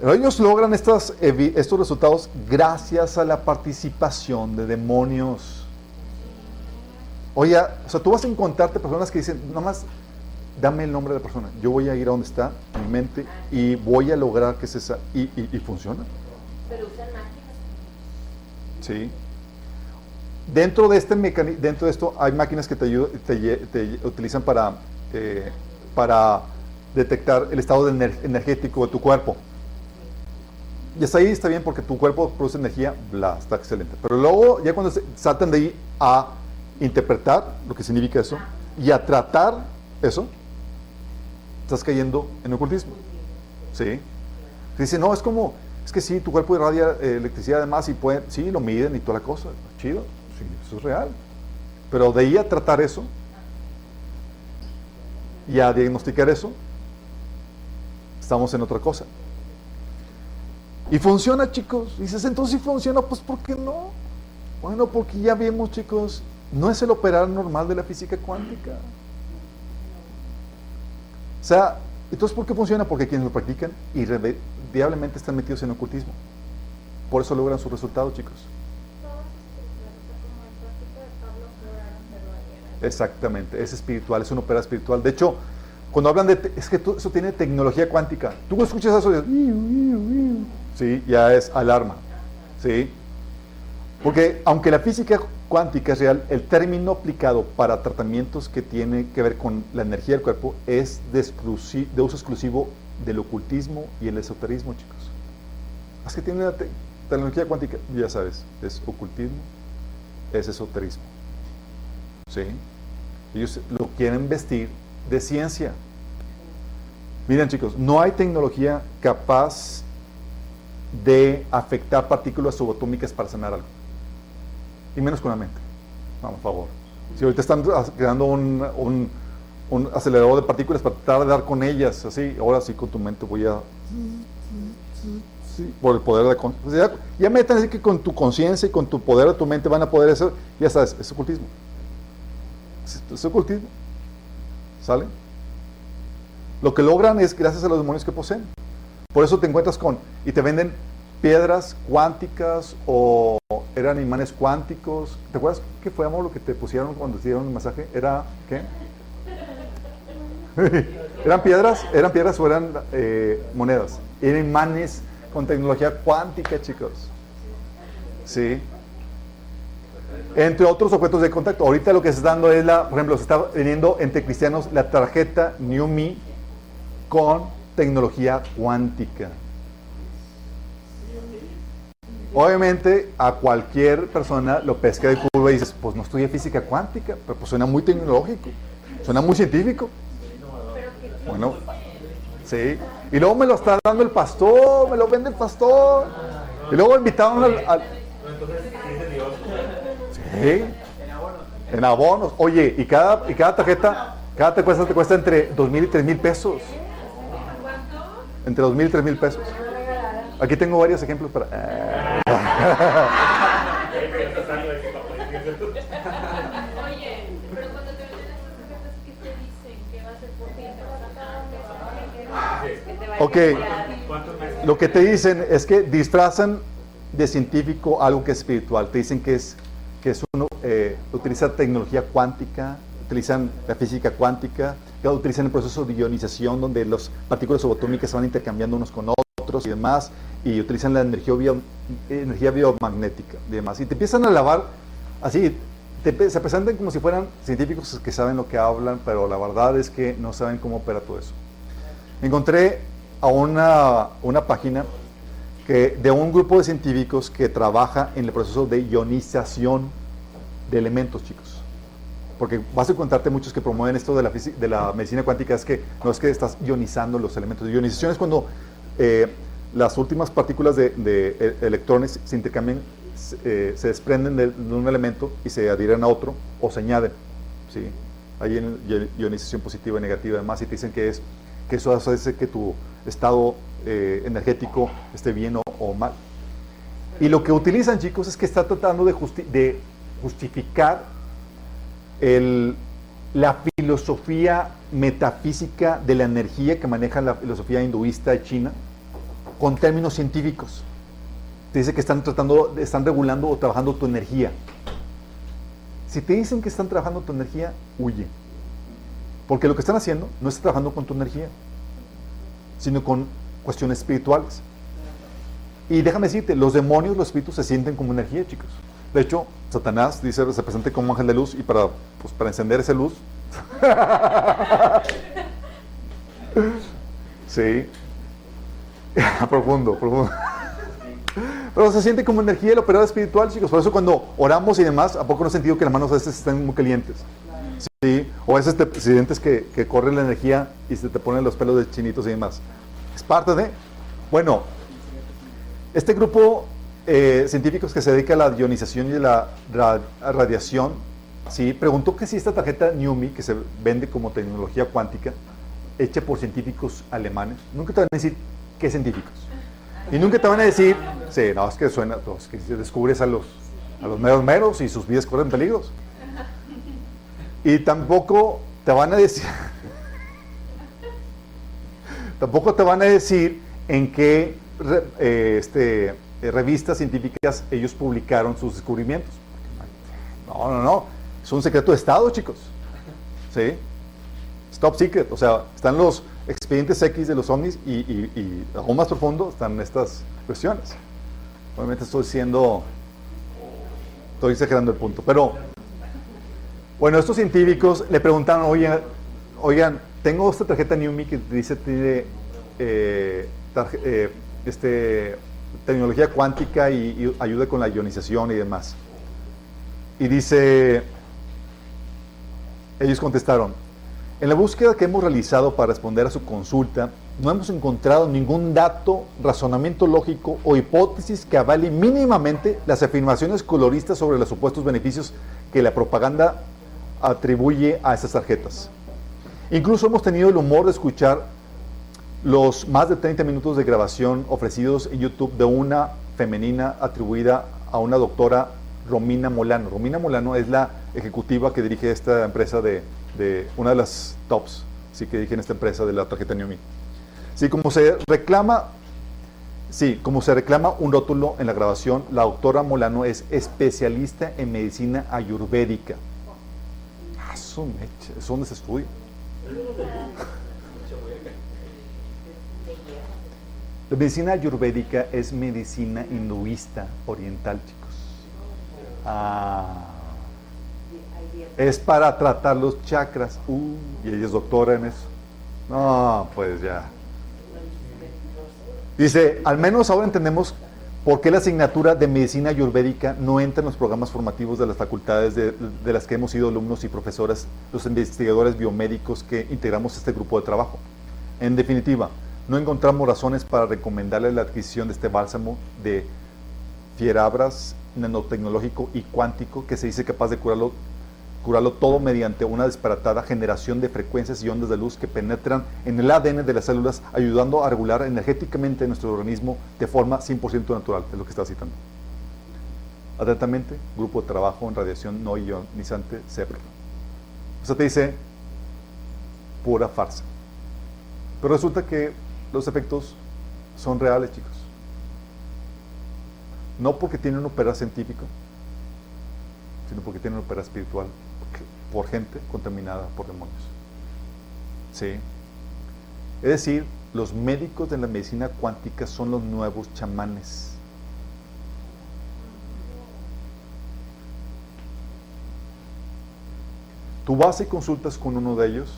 Pero ellos logran estos, estos resultados gracias a la participación de demonios. Oye, o sea, tú vas a encontrarte personas que dicen, nada más dame el nombre de la persona. Yo voy a ir a donde está mi mente y voy a lograr que se... Y, y, y funciona. Pero usan máquinas. Sí. Dentro de, este dentro de esto hay máquinas que te, te, utilizan para, eh, para detectar el estado energético de tu cuerpo. Y hasta ahí está bien porque tu cuerpo produce energía, bla, está excelente. Pero luego, ya cuando saltan de ahí a interpretar lo que significa eso y a tratar eso, estás cayendo en ocultismo. ¿Sí? Dice, no, es como, es que sí, tu cuerpo irradia eh, electricidad además y puede, sí, lo miden y toda la cosa, chido eso es real. Pero de ahí a tratar eso y a diagnosticar eso, estamos en otra cosa. Y funciona, chicos. Dices, entonces si funciona, pues ¿por qué no? Bueno, porque ya vimos, chicos, no es el operar normal de la física cuántica. O sea, entonces ¿por qué funciona? Porque quienes lo practican irremediablemente están metidos en ocultismo. Por eso logran sus resultados, chicos. Exactamente, es espiritual, es una ópera espiritual. De hecho, cuando hablan de, es que eso tiene tecnología cuántica. Tú escuchas eso y sí, ya es alarma, sí. Porque aunque la física cuántica es real, el término aplicado para tratamientos que tiene que ver con la energía del cuerpo es de, uso exclusivo del ocultismo y el esoterismo, chicos. Es que tiene la tecnología cuántica, ya sabes, es ocultismo, es esoterismo. ¿Sí? Ellos lo quieren vestir de ciencia. Miren chicos, no hay tecnología capaz de afectar partículas subatómicas para sanar algo. Y menos con la mente. Vamos, por favor. Si ahorita están creando un, un, acelerador de partículas para tratar de dar con ellas, así, ahora sí con tu mente voy a... por el poder de... Pues ya, ya metan así que con tu conciencia y con tu poder de tu mente van a poder hacer, ya sabes, es ocultismo es ocultismo. ¿Sale? Lo que logran es gracias a los demonios que poseen. Por eso te encuentras con, y te venden piedras cuánticas o eran imanes cuánticos. ¿Te acuerdas qué fue, amor, lo que te pusieron cuando te dieron el masaje? ¿Era qué? ¿Eran piedras? ¿Eran piedras o eran eh, monedas? Eran imanes con tecnología cuántica, chicos. Sí. Entre otros objetos de contacto. Ahorita lo que se está dando es la, por ejemplo, se está vendiendo entre cristianos la tarjeta New Me con tecnología cuántica. Obviamente a cualquier persona lo pesca de curva y dices, pues no estudia física cuántica, pero pues suena muy tecnológico, suena muy científico. Bueno, sí. Y luego me lo está dando el pastor, me lo vende el pastor. Y luego invitaron al... al... Sí. En abonos. Oye, y cada, y cada tarjeta, cada te cuesta, entre dos mil y tres mil pesos. Entre dos mil y tres mil pesos. Aquí tengo varios ejemplos para. Oye, pero cuando te venden esas tarjetas, ¿qué te dicen? ¿Qué va a ser por Ok, lo que te dicen es que disfrazan de científico algo que es espiritual. Te dicen que es, que es uno, eh, utiliza tecnología cuántica, utilizan la física cuántica, utilizan el proceso de ionización donde las partículas subatómicas se van intercambiando unos con otros y demás, y utilizan la energía, bio- energía biomagnética y demás. Y te empiezan a lavar así, te se presentan como si fueran científicos que saben lo que hablan, pero la verdad es que no saben cómo opera todo eso. Encontré a una, una página de un grupo de científicos que trabaja en el proceso de ionización de elementos, chicos. Porque vas a encontrarte muchos que promueven esto de la, de la medicina cuántica, es que no es que estás ionizando los elementos. Ionización es cuando eh, las últimas partículas de, eh, electrones se intercambian, se, eh, desprenden de, un elemento y se adhieren a otro o se añaden. ¿sí? Hay ionización positiva y negativa además y te dicen que, es, que eso hace que tu estado eh, energético esté bien o, mal. Y lo que utilizan, chicos, es que está tratando de, justi- de justificar la filosofía metafísica de la energía que maneja la filosofía hinduista de China con términos científicos. Te dice que están tratando, están regulando o trabajando tu energía. Si te dicen que están trabajando tu energía, huye. Porque lo que están haciendo no está trabajando con tu energía, sino con cuestiones espirituales. Y déjame decirte, los demonios, los espíritus se sienten como energía, chicos. De hecho, Satanás dice, se presenta como ángel de luz y para, pues, para encender esa luz. sí. profundo, profundo. Pero se siente como energía el operador espiritual, chicos. Por eso cuando oramos y demás, ¿a poco no he sentido que las manos a veces están muy calientes? Sí. O veces te sientes que, que corre la energía y se te ponen los pelos de chinitos y demás. Es parte de... Bueno, este grupo eh, científicos que se dedica a la ionización y a la radiación, ¿sí? preguntó que si esta tarjeta NUMI, que se vende como tecnología cuántica, hecha por científicos alemanes, nunca te van a decir qué científicos. Y nunca te van a decir, sí, no, es que suena, es que si descubres a los, a los meros meros y sus vidas corren peligros. Y tampoco te van a decir, tampoco te van a decir en qué eh, este, eh, revistas científicas ellos publicaron sus descubrimientos. No, no, no. Es un secreto de Estado, chicos. ¿Sí? Top secret. O sea, están los expedientes X de los ovnis y, y aún más profundo están estas cuestiones. Obviamente estoy siendo, estoy exagerando el punto, pero bueno, estos científicos le preguntaron, oigan, oigan tengo esta tarjeta NUMI que dice tiene eh, eh, este, tecnología cuántica y, y ayuda con la ionización y demás. Y dice, ellos contestaron, en la búsqueda que hemos realizado para responder a su consulta, no hemos encontrado ningún dato, razonamiento lógico o hipótesis que avale mínimamente las afirmaciones coloristas sobre los supuestos beneficios que la propaganda atribuye a estas tarjetas. Incluso hemos tenido el humor de escuchar los más de 30 minutos de grabación ofrecidos en YouTube de una femenina atribuida a una doctora Romina Molano. Romina Molano es la ejecutiva que dirige esta empresa de, de una de las tops, sí que dirige en esta empresa de la tarjeta Newmi. Sí, como se reclama Sí, como se reclama un rótulo en la grabación, la doctora Molano es especialista en medicina ayurvédica. Eso, mecha, ¿eso dónde se estudia? La medicina ayurvédica es medicina hinduista oriental, chicos. Ah, es para tratar los chakras. Uh, y ella es doctora en eso. No, pues ya. Dice, al menos ahora entendemos por qué la asignatura de medicina ayurvédica no entra en los programas formativos de las facultades de, de las que hemos sido alumnos y profesores, los investigadores biomédicos que integramos este grupo de trabajo. En definitiva, no encontramos razones para recomendarle la adquisición de este bálsamo de fierabras nanotecnológico y cuántico que se dice capaz de curarlo curarlo todo mediante una disparatada generación de frecuencias y ondas de luz que penetran en el ADN de las células, ayudando a regular energéticamente nuestro organismo de forma 100% natural, es lo que está citando. Atentamente, Grupo de Trabajo en Radiación No Ionizante, CEPR. O sea, te dice pura farsa. Pero resulta que los efectos son reales, chicos. No porque tienen un opera científico, sino porque tienen un opera espiritual por gente contaminada por demonios. ¿Sí? Es decir, los médicos de la medicina cuántica son los nuevos chamanes. Tú vas y consultas con uno de ellos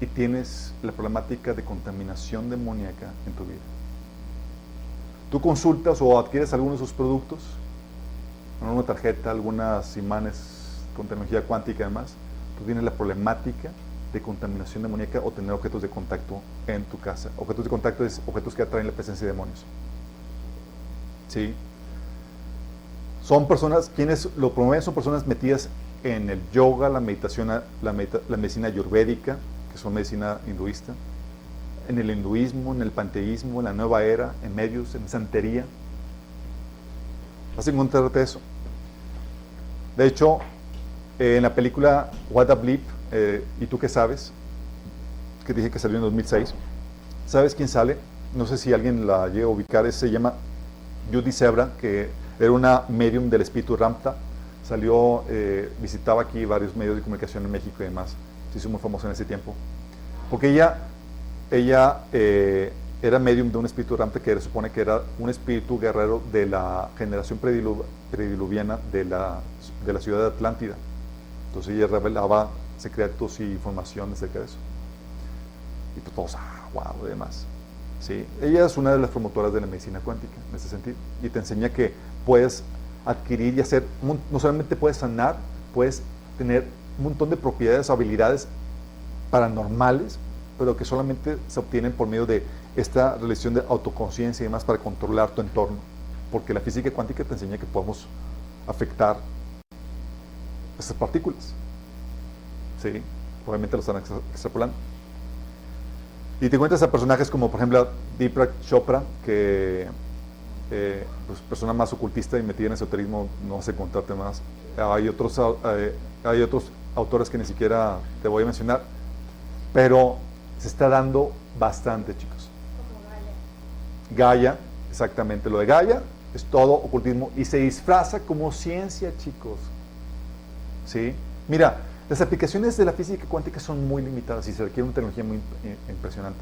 y tienes la problemática de contaminación demoníaca en tu vida. Tú consultas o adquieres algunos de sus productos una tarjeta, algunas imanes con tecnología cuántica y demás, tú tienes la problemática de contaminación demoníaca o tener objetos de contacto en tu casa. Objetos de contacto es objetos que atraen la presencia de demonios. ¿Sí? Son personas, quienes lo promueven son personas metidas en el yoga, la meditación, la, la medicina ayurvédica, que son medicina hinduista, en el hinduismo, en el panteísmo, en la nueva era, en medios, en santería. Vas a encontrarte eso. De hecho, eh, en la película What a Bleep, eh, ¿y tú qué sabes? Que dije que salió en 2006. ¿Sabes quién sale? No sé si alguien la llega a ubicar. Se llama Judy Zebra, que era una medium del espíritu Ramta. Salió, eh, visitaba aquí varios medios de comunicación en México y demás. Se hizo muy famosa en ese tiempo. Porque ella, ella era medium de un espíritu rampe que supone que era un espíritu guerrero de la generación prediluviana de la, de la ciudad de Atlántida. Entonces ella revelaba secretos y información acerca de eso. Y pues todos, ah, wow, y demás. ¿Sí? Ella es una de las promotoras de la medicina cuántica en ese sentido. Y te enseña que puedes adquirir y hacer, no solamente puedes sanar, puedes tener un montón de propiedades, habilidades paranormales, pero que solamente se obtienen por medio de esta relación de autoconciencia y demás para controlar tu entorno. Porque la física cuántica te enseña que podemos afectar estas partículas. ¿Sí? Obviamente lo están extrapolando. Y te encuentras a personajes como, por ejemplo, Deepak Chopra, que eh, pues, persona más ocultista y metida en esoterismo, no sé contarte más. Hay otros, eh, hay otros autores que ni siquiera te voy a mencionar, pero se está dando bastante, chicos. Gaia, exactamente lo de Gaia, es todo ocultismo y se disfraza como ciencia, chicos. ¿Sí? Mira, las aplicaciones de la física cuántica son muy limitadas y se requiere una tecnología muy impresionante.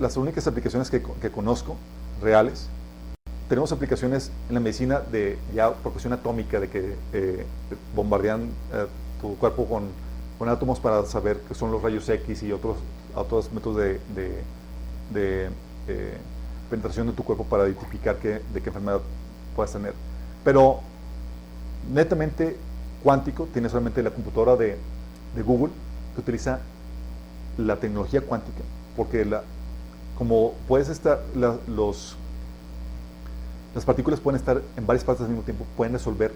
las únicas aplicaciones que, conozco reales, tenemos aplicaciones en la medicina de ya por cuestión atómica, de que eh, bombardean eh, tu cuerpo con, con, átomos para saber qué son los rayos X y otros, otros métodos de, eh, penetración de tu cuerpo para identificar qué, de qué enfermedad puedes tener. Pero netamente cuántico tiene solamente la computadora de, de Google que utiliza la tecnología cuántica, porque la, como puedes estar, los, las partículas pueden estar en varias partes al mismo tiempo, pueden resolver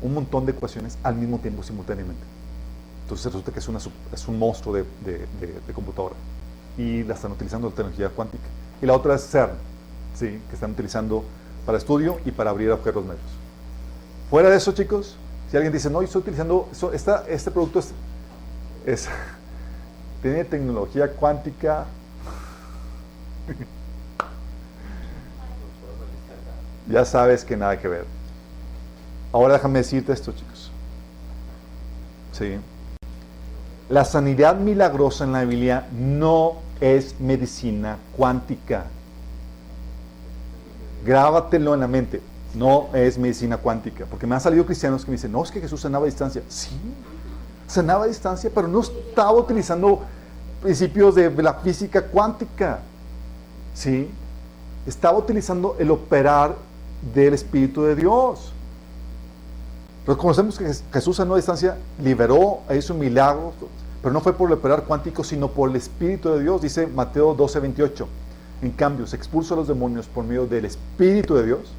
un montón de ecuaciones al mismo tiempo simultáneamente. Entonces resulta que es, una, es un monstruo de, de, de computadora y la están utilizando la tecnología cuántica y la otra es CERN, ¿sí? que están utilizando para estudio y para abrir agujeros negros. Fuera de eso, chicos, si alguien dice, no, estoy utilizando, este producto es, tiene tecnología cuántica, ya sabes que nada que ver. Ahora déjame decirte esto, chicos. Sí. La sanidad milagrosa en la Biblia no es medicina cuántica. Grábatelo en la mente. No es medicina cuántica. Porque me han salido cristianos que me dicen, no, es que Jesús sanaba a distancia. Sí, sanaba a distancia, pero no estaba utilizando principios de la física cuántica. ¿Sí? Estaba utilizando el operar del Espíritu de Dios. Reconocemos que Jesús sanó a distancia, liberó, hizo un milagro, pero no fue por el operar cuántico, sino por el Espíritu de Dios, dice Mateo 12, 28. En cambio, se expulsa a los demonios por medio del Espíritu de Dios.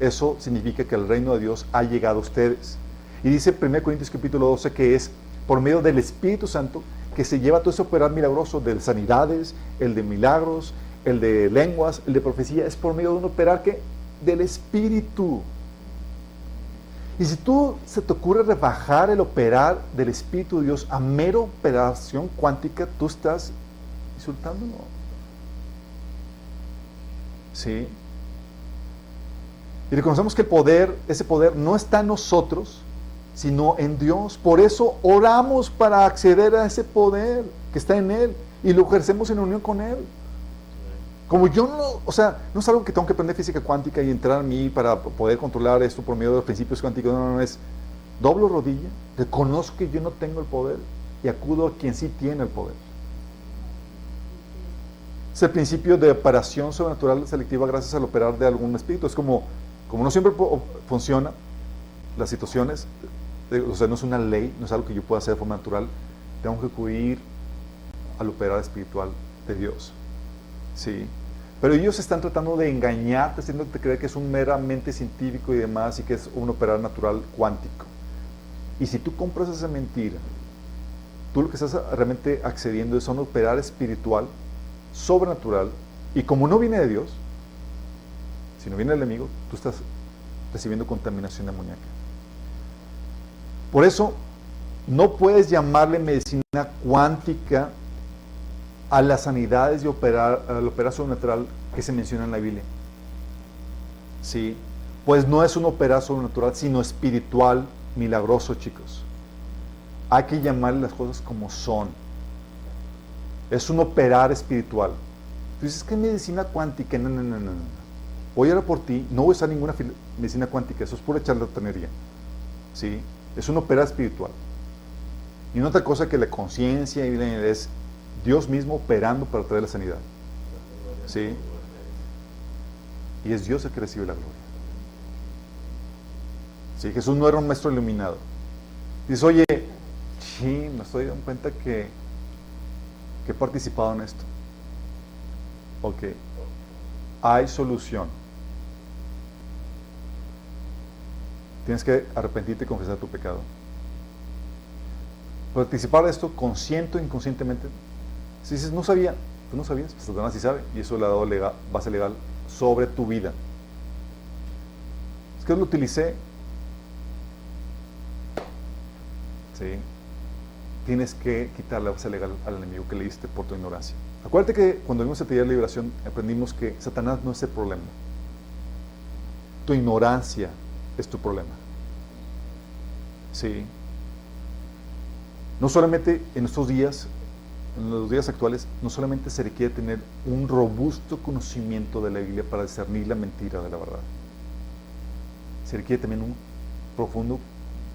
Eso significa que el reino de Dios ha llegado a ustedes. Y dice 1 Corintios capítulo 12 que es por medio del Espíritu Santo que se lleva todo ese operar milagroso de sanidades, el de milagros, el de lenguas, el de profecía, es por medio de un operar que del Espíritu. Y si tú se te ocurre rebajar el operar del Espíritu de Dios a mero operación cuántica, tú estás insultándolo. ¿Sí? Y reconocemos que el poder, ese poder no está en nosotros, sino en Dios. Por eso oramos para acceder a ese poder que está en Él y lo ejercemos en unión con Él. Como yo no, o sea, no es algo que tengo que aprender física cuántica y entrar a mí para poder controlar esto por medio de los principios cuánticos, no, no, no, es doblo rodilla, reconozco que yo no tengo el poder y acudo a quien sí tiene el poder. Es el principio de operación sobrenatural selectiva gracias al operar de algún espíritu. Es como, como no siempre funciona las situaciones, o sea, no es una ley, no es algo que yo pueda hacer de forma natural, tengo que acudir al operar espiritual de Dios. ¿Sí? Pero ellos están tratando de engañarte, haciéndote creer que es un meramente científico y demás y que es un operar natural cuántico. Y si tú compras esa mentira, tú lo que estás realmente accediendo es a un operar espiritual, sobrenatural, y como no viene de Dios, si no viene del enemigo, tú estás recibiendo contaminación amoníaca. Por eso, no puedes llamarle medicina cuántica a las sanidades y operar, al operar sobrenatural que se menciona en la Biblia. ¿Sí? Pues no es un operar sobrenatural, sino espiritual, milagroso, chicos. Hay que llamarle las cosas como son. Es un operar espiritual. Tú dices que medicina cuántica, no, no, no, no. Voy a ir por ti, no voy a usar ninguna medicina cuántica, eso es pura charlatanería. ¿Sí? Es un operar espiritual. Y no otra cosa que la conciencia es Dios mismo operando para traer la sanidad. ¿Sí? Y es Dios el que recibe la gloria. ¿Sí? Jesús no era un maestro iluminado. Dice, oye, sí, me estoy dando cuenta que, que he participado en esto. Ok. Hay solución. Tienes que arrepentirte y confesar tu pecado. Participar de esto consciente o inconscientemente si dices, no sabía, tú no sabías, pues Satanás sí sabe, y eso le ha dado base legal sobre tu vida. Es que lo utilicé. Sí. Tienes que quitar la base legal al enemigo que le diste por tu ignorancia. Acuérdate que cuando vimos el taller de liberación aprendimos que Satanás no es el problema. Tu ignorancia es tu problema. Sí. No solamente en estos días en los días actuales no solamente se requiere tener un robusto conocimiento de la Biblia para discernir la mentira de la verdad, se requiere también un profundo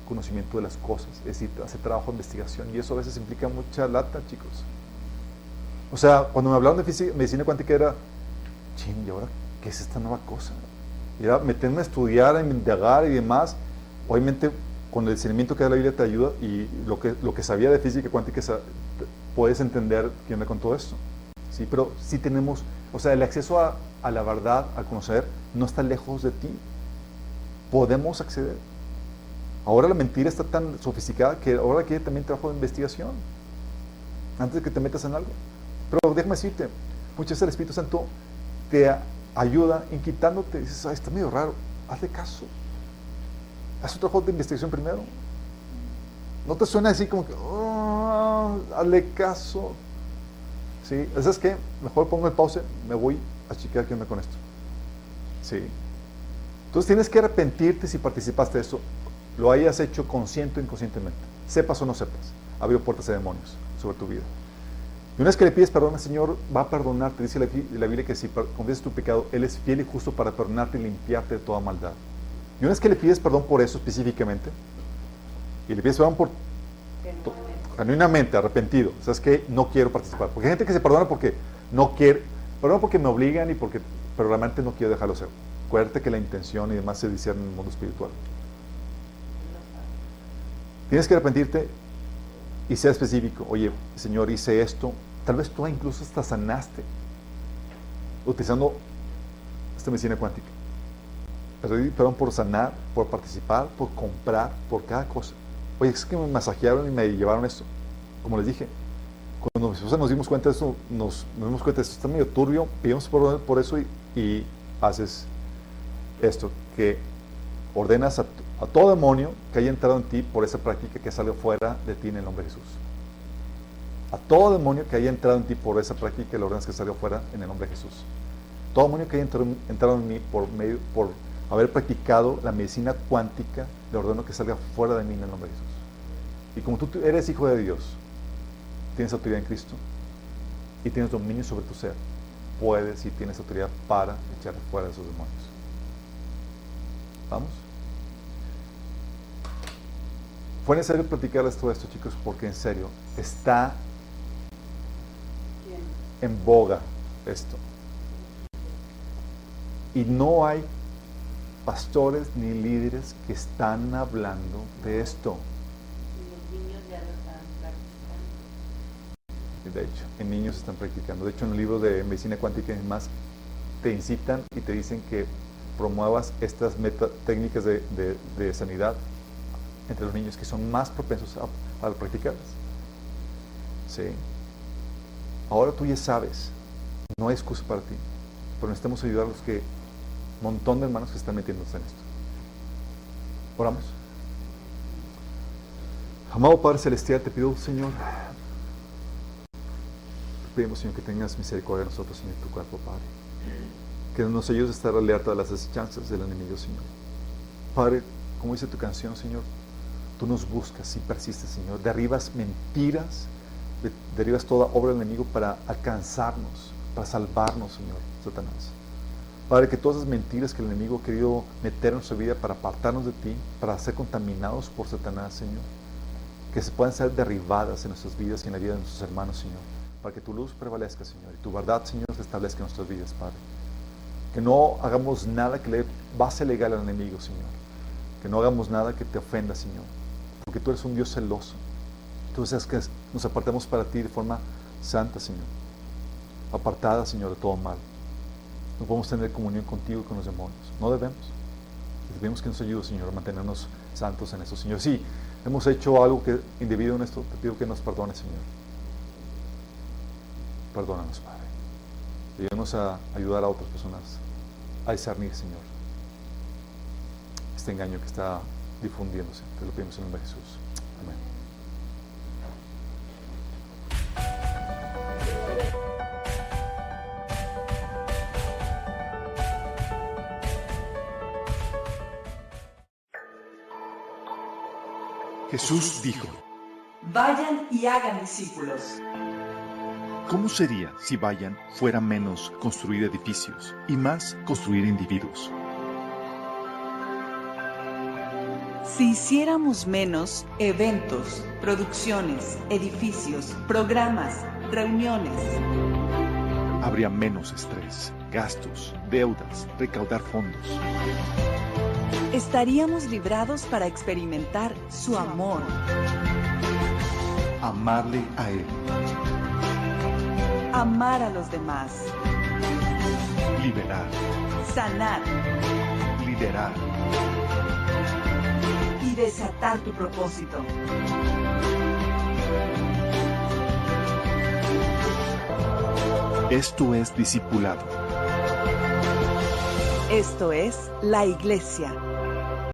conocimiento de las cosas, es decir, hacer trabajo de investigación y eso a veces implica mucha lata, chicos. O sea, cuando me hablaban de medicina cuántica era, ching, ¿y ahora qué es esta nueva cosa? Y era meterme a estudiar, a indagar y demás. Obviamente, con el discernimiento que da la Biblia te ayuda y lo que, lo que sabía de física cuántica puedes entender quién me contó esto. Sí, pero sí tenemos, o sea, el acceso a, a la verdad, a conocer, no está lejos de ti. Podemos acceder. Ahora la mentira está tan sofisticada que ahora quiere también trabajo de investigación. Antes de que te metas en algo. Pero déjame decirte, muchas veces el Espíritu Santo te ayuda inquietándote. Dices, Ay, está medio raro. Hazle caso. Haz un trabajo de investigación primero. No te suena así como que, oh, hazle caso. ¿Sí? ¿Sabes qué? Mejor pongo el pause, me voy a chequear qué onda con esto. ¿Sí? Entonces tienes que arrepentirte si participaste de esto, lo hayas hecho consciente o inconscientemente, sepas o no sepas, abrió puertas de demonios sobre tu vida. Y una vez que le pides perdón al Señor, va a perdonarte. Dice la, la Biblia que si confiesas tu pecado, Él es fiel y justo para perdonarte y limpiarte de toda maldad. Y una vez que le pides perdón por eso específicamente, y le pides perdón por genuinamente, arrepentido, sabes que no quiero participar. Porque hay gente que se perdona porque no quiere, perdona porque me obligan y porque, pero realmente no quiero dejarlo ser. Acuérdate que la intención y demás se discierne en el mundo espiritual. Tienes que arrepentirte y sea específico. Oye, Señor, hice esto. Tal vez tú incluso hasta sanaste utilizando esta medicina cuántica. Perdón por sanar, por participar, por comprar, por cada cosa. Oye, es que me masajearon y me llevaron esto. Como les dije, cuando nos dimos cuenta de esto, nos, dimos cuenta de esto está medio turbio, pedimos por, eso y, haces esto, que ordenas a, todo demonio que haya entrado en ti por esa práctica que salió fuera de ti en el nombre de Jesús. A todo demonio que haya entrado en ti por esa práctica, le ordenas que salió fuera en el nombre de Jesús. Todo demonio que haya entrado, entrado en mí por medio, por haber practicado la medicina cuántica, le ordeno que salga fuera de mí en el nombre de Jesús. Y como tú eres hijo de Dios, tienes autoridad en Cristo y tienes dominio sobre tu ser, puedes y tienes autoridad para echar fuera de esos demonios. ¿Vamos? Fue necesario platicarles todo esto, chicos, porque en serio, está en boga esto. Y no hay pastores ni líderes que están hablando de esto. De hecho, en niños están practicando. De hecho, en el libro de medicina cuántica y más, te incitan y te dicen que promuevas estas meta técnicas de, sanidad entre los niños que son más propensos a, a practicarlas. ¿Sí? Ahora tú ya sabes, no hay excusa para ti, pero necesitamos ayudar a los que, un montón de hermanos que están metiéndose en esto. Oramos. Amado Padre Celestial, te pido, Señor, pedimos, Señor, que tengas misericordia de nosotros, Señor, tu cuerpo, Padre. Que nos ayudes a estar alerta a las asechanzas del enemigo, Señor. Padre, como dice tu canción, Señor, tú nos buscas y persistes, Señor. Derribas mentiras, derribas toda obra del enemigo para alcanzarnos, para salvarnos, Señor, Satanás. Padre, que todas esas mentiras que el enemigo ha querido meter en nuestra vida para apartarnos de ti, para ser contaminados por Satanás, Señor, que se puedan ser derribadas en nuestras vidas y en la vida de nuestros hermanos, Señor para que tu luz prevalezca, Señor, y tu verdad, Señor, se establezca en nuestras vidas, Padre. Que no hagamos nada que le base legal al enemigo, Señor. Que no hagamos nada que te ofenda, Señor. Porque tú eres un Dios celoso. Tú deseas que nos apartemos para ti de forma santa, Señor. Apartada, Señor, de todo mal. No podemos tener comunión contigo y con los demonios. No debemos. Debemos que nos ayude, Señor, a mantenernos santos en eso, Señor. Sí, hemos hecho algo que indebido en esto, te pido que nos perdones, Señor. Perdónanos, Padre. Ayúdanos a ayudar a otras personas a discernir, Señor, este engaño que está difundiéndose. Te lo pedimos en el nombre de Jesús. Amén. Jesús dijo, Vayan y hagan discípulos. ¿Cómo sería si vayan fuera menos construir edificios y más construir individuos? Si hiciéramos menos eventos, producciones, edificios, programas, reuniones. Habría menos estrés, gastos, deudas, recaudar fondos. Estaríamos librados para experimentar su amor. Amarle a Él amar a los demás, liberar, sanar, liderar y desatar tu propósito. Esto es discipulado. Esto es la iglesia.